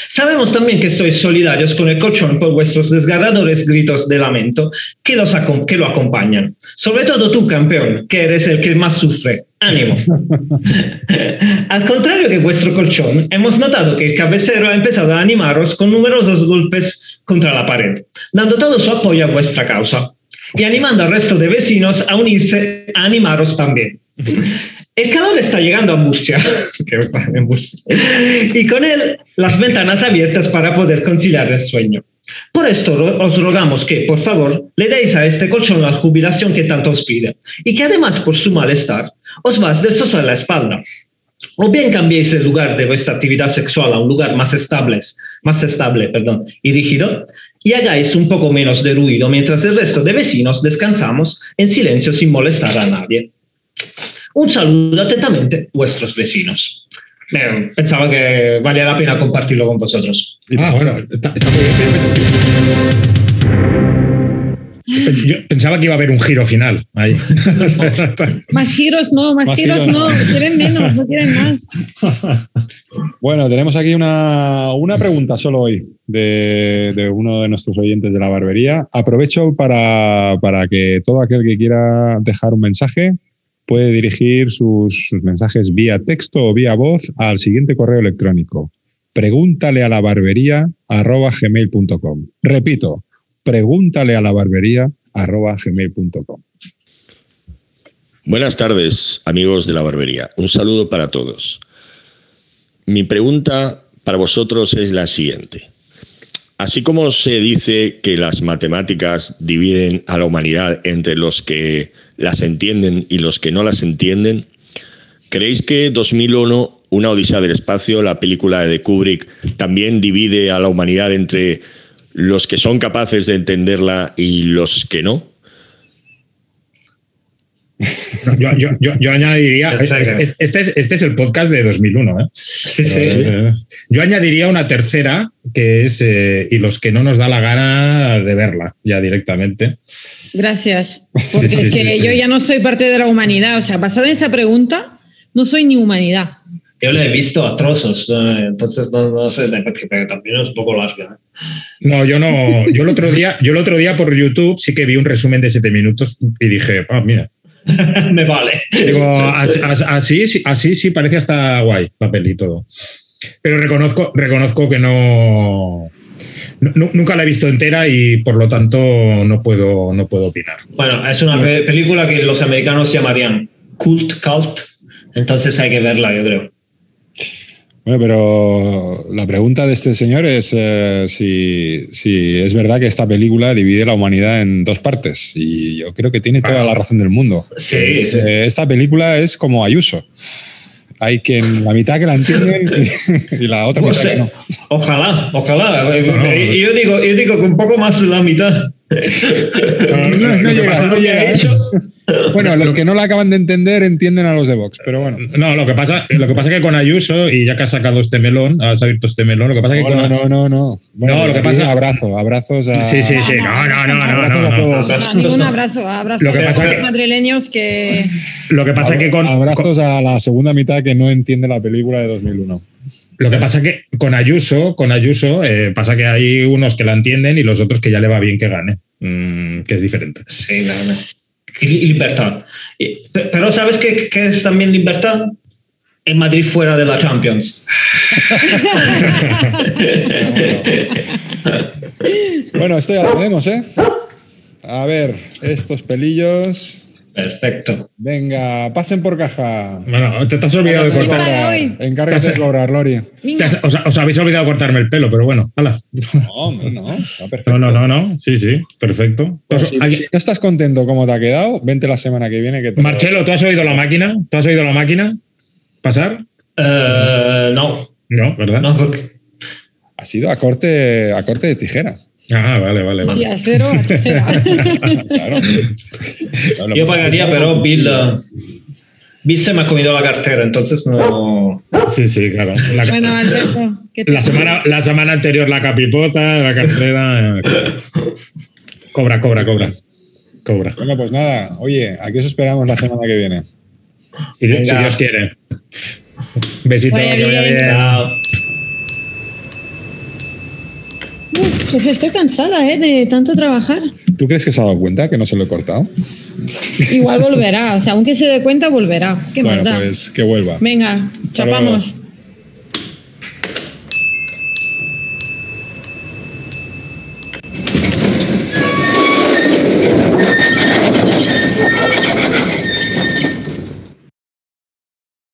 Speaker 3: Sabemos también que sois solidarios con el colchón por vuestros desgarradores gritos de lamento que, los acom- que lo acompañan. Sobre todo tú, campeón, que eres el que más sufre. Ánimo. Al contrario que vuestro colchón, hemos notado que el cabecero ha empezado a animaros con numerosos golpes contra la pared, dando todo su apoyo a vuestra causa y animando al resto de vecinos a unirse a animaros también. El calor está llegando a Murcia, y con él las ventanas abiertas para poder conciliar el sueño. Por esto os rogamos que, por favor, le deis a este colchón la jubilación que tanto os pide y que además por su malestar os vas destrozar la espalda. O bien cambiéis el lugar de vuestra actividad sexual a un lugar más estable, más estable perdón, y rígido y hagáis un poco menos de ruido mientras el resto de vecinos descansamos en silencio sin molestar a nadie. Un saludo atentamente, vuestros vecinos. Eh, pensaba que valía la pena compartirlo con vosotros.
Speaker 4: Ah, bueno, está, está muy bien. Yo pensaba que iba a haber un giro final ahí.
Speaker 2: Más giros no, más,
Speaker 1: Más
Speaker 2: giros
Speaker 1: giros
Speaker 2: no,
Speaker 1: no.
Speaker 2: quieren menos, no quieren más.
Speaker 1: Bueno, tenemos aquí una, una pregunta solo hoy de, de uno de nuestros oyentes de la barbería. Aprovecho para, para que todo aquel que quiera dejar un mensaje puede dirigir sus, sus mensajes vía texto o vía voz al siguiente correo electrónico. Pregúntale a la barbería arroba gmail.com. Repito, pregúntale a la barbería arroba.
Speaker 7: Buenas tardes, amigos de la barbería. Un saludo para todos. Mi pregunta para vosotros es la siguiente. Así como se dice que las matemáticas dividen a la humanidad entre los que las entienden y los que no las entienden, ¿creéis que 2001, Una Odisea del Espacio, la película de Kubrick, también divide a la humanidad entre los que son capaces de entenderla y los que no?
Speaker 4: Yo, yo, yo, yo añadiría, este, este es, este es el podcast de 2001. ¿eh?
Speaker 3: Sí, sí.
Speaker 4: Eh, Yo añadiría una tercera, que es, eh, y los que no nos da la gana de verla ya directamente.
Speaker 2: Gracias. Porque
Speaker 4: Sí, sí,
Speaker 2: es que
Speaker 4: sí, sí.
Speaker 2: yo ya no soy parte de la humanidad. O sea, basada en esa pregunta, no soy ni humanidad.
Speaker 3: Yo le he visto a trozos, entonces no, no sé, porque también es un poco larga. ¿eh?
Speaker 4: No, yo no. Yo el otro día, yo el otro día por YouTube sí que vi un resumen de siete minutos y dije, ah, mira.
Speaker 3: Me vale.
Speaker 4: Digo, as- as- así, sí- así sí parece hasta guay la peli y todo. Pero reconozco, reconozco que no, nu- Nunca la he visto entera y por lo tanto no puedo, no puedo opinar.
Speaker 3: Bueno, es una pe- película que los americanos llamarían cult, cult, entonces hay que verla, yo creo.
Speaker 1: Bueno, pero la pregunta de este señor es eh, si, si es verdad que esta película divide la humanidad en dos partes. Y yo creo que tiene toda la razón del mundo.
Speaker 3: Sí, sí.
Speaker 1: Eh, esta película es como Ayuso. Hay quien la mitad que la entienden y, la otra
Speaker 3: Pues,
Speaker 1: mitad que
Speaker 3: eh,
Speaker 1: no.
Speaker 3: Ojalá, ojalá. Eh,
Speaker 4: No,
Speaker 3: eh, Yo digo, yo digo que un poco más la mitad.
Speaker 1: No, no
Speaker 4: que
Speaker 1: llega, llega, ¿eh? Bueno, los que no la acaban de entender entienden a los de Vox, pero bueno.
Speaker 4: No, lo que pasa, lo que pasa es que con Ayuso, y ya que has sacado este melón, has abierto este melón, lo que pasa es que
Speaker 1: No,
Speaker 4: con
Speaker 1: no, no, no. no. Bueno,
Speaker 4: No, lo que pasa-
Speaker 1: Abrazo, abrazos a.
Speaker 4: Sí, sí, sí. No, no, no, no, no,
Speaker 1: a
Speaker 4: no.
Speaker 2: ningún abrazo, abrazo
Speaker 4: Lo que
Speaker 2: a
Speaker 4: pasa
Speaker 2: los
Speaker 4: que-
Speaker 2: madrileños que
Speaker 4: Lo que pasa es que con,
Speaker 1: Abrazos a la segunda mitad que no entiende la película de 2001.
Speaker 4: Lo que pasa que con Ayuso, con Ayuso, eh, pasa que hay unos que la entienden y los otros que ya le va bien que gane, Mm, que es diferente.
Speaker 3: Sí, no, no. Y li- libertad. Pero ¿sabes qué, es también libertad? el Madrid fuera de la Champions.
Speaker 1: Bueno, esto ya lo tenemos, ¿eh? A ver, estos pelillos.
Speaker 3: Perfecto.
Speaker 1: Venga, pasen por caja.
Speaker 4: Bueno, te, te has olvidado de cortar.
Speaker 1: Encárgate de cobrar, Lori.
Speaker 4: has- os, os habéis olvidado cortarme el pelo, pero bueno, hala.
Speaker 1: No, no.
Speaker 4: No, no, no, no. Sí, sí, perfecto.
Speaker 1: Pues
Speaker 4: Os-
Speaker 1: si,
Speaker 4: alguien-
Speaker 1: si no estás contento cómo te ha quedado, vente la semana que viene que te
Speaker 4: Marcelo, ¿tú has oído la máquina? ¿Tú has oído la máquina? ¿Pasar?
Speaker 3: Eh, no,
Speaker 4: No, ¿verdad?
Speaker 3: no, porque
Speaker 1: ha sido a corte, a corte de tijera.
Speaker 4: Ah, vale, vale,
Speaker 2: Y
Speaker 4: vale.
Speaker 2: a cero. a cero.
Speaker 1: Claro.
Speaker 3: Yo pagaría, pero Bill, Bill se me ha comido la cartera, entonces no.
Speaker 4: Sí, sí, claro. La,
Speaker 2: bueno, Alberto, ¿qué te
Speaker 4: la semana, la semana anterior la capipota, la cartera. Cobra, cobra, cobra. Cobra.
Speaker 1: Bueno, pues nada, oye, aquí os esperamos la semana que viene.
Speaker 4: Si. Dios quiere. Besito,
Speaker 2: Vaya
Speaker 4: que vaya
Speaker 2: bien.
Speaker 4: bien.
Speaker 2: Pues estoy cansada ¿eh? de tanto trabajar.
Speaker 1: ¿Tú crees que se ha dado cuenta que no se lo he cortado?
Speaker 2: Igual volverá, o sea, aunque se dé cuenta, volverá. ¿Qué
Speaker 1: bueno,
Speaker 2: más da?
Speaker 1: pues que vuelva.
Speaker 2: Venga,
Speaker 1: Hasta luego.
Speaker 2: chapamos.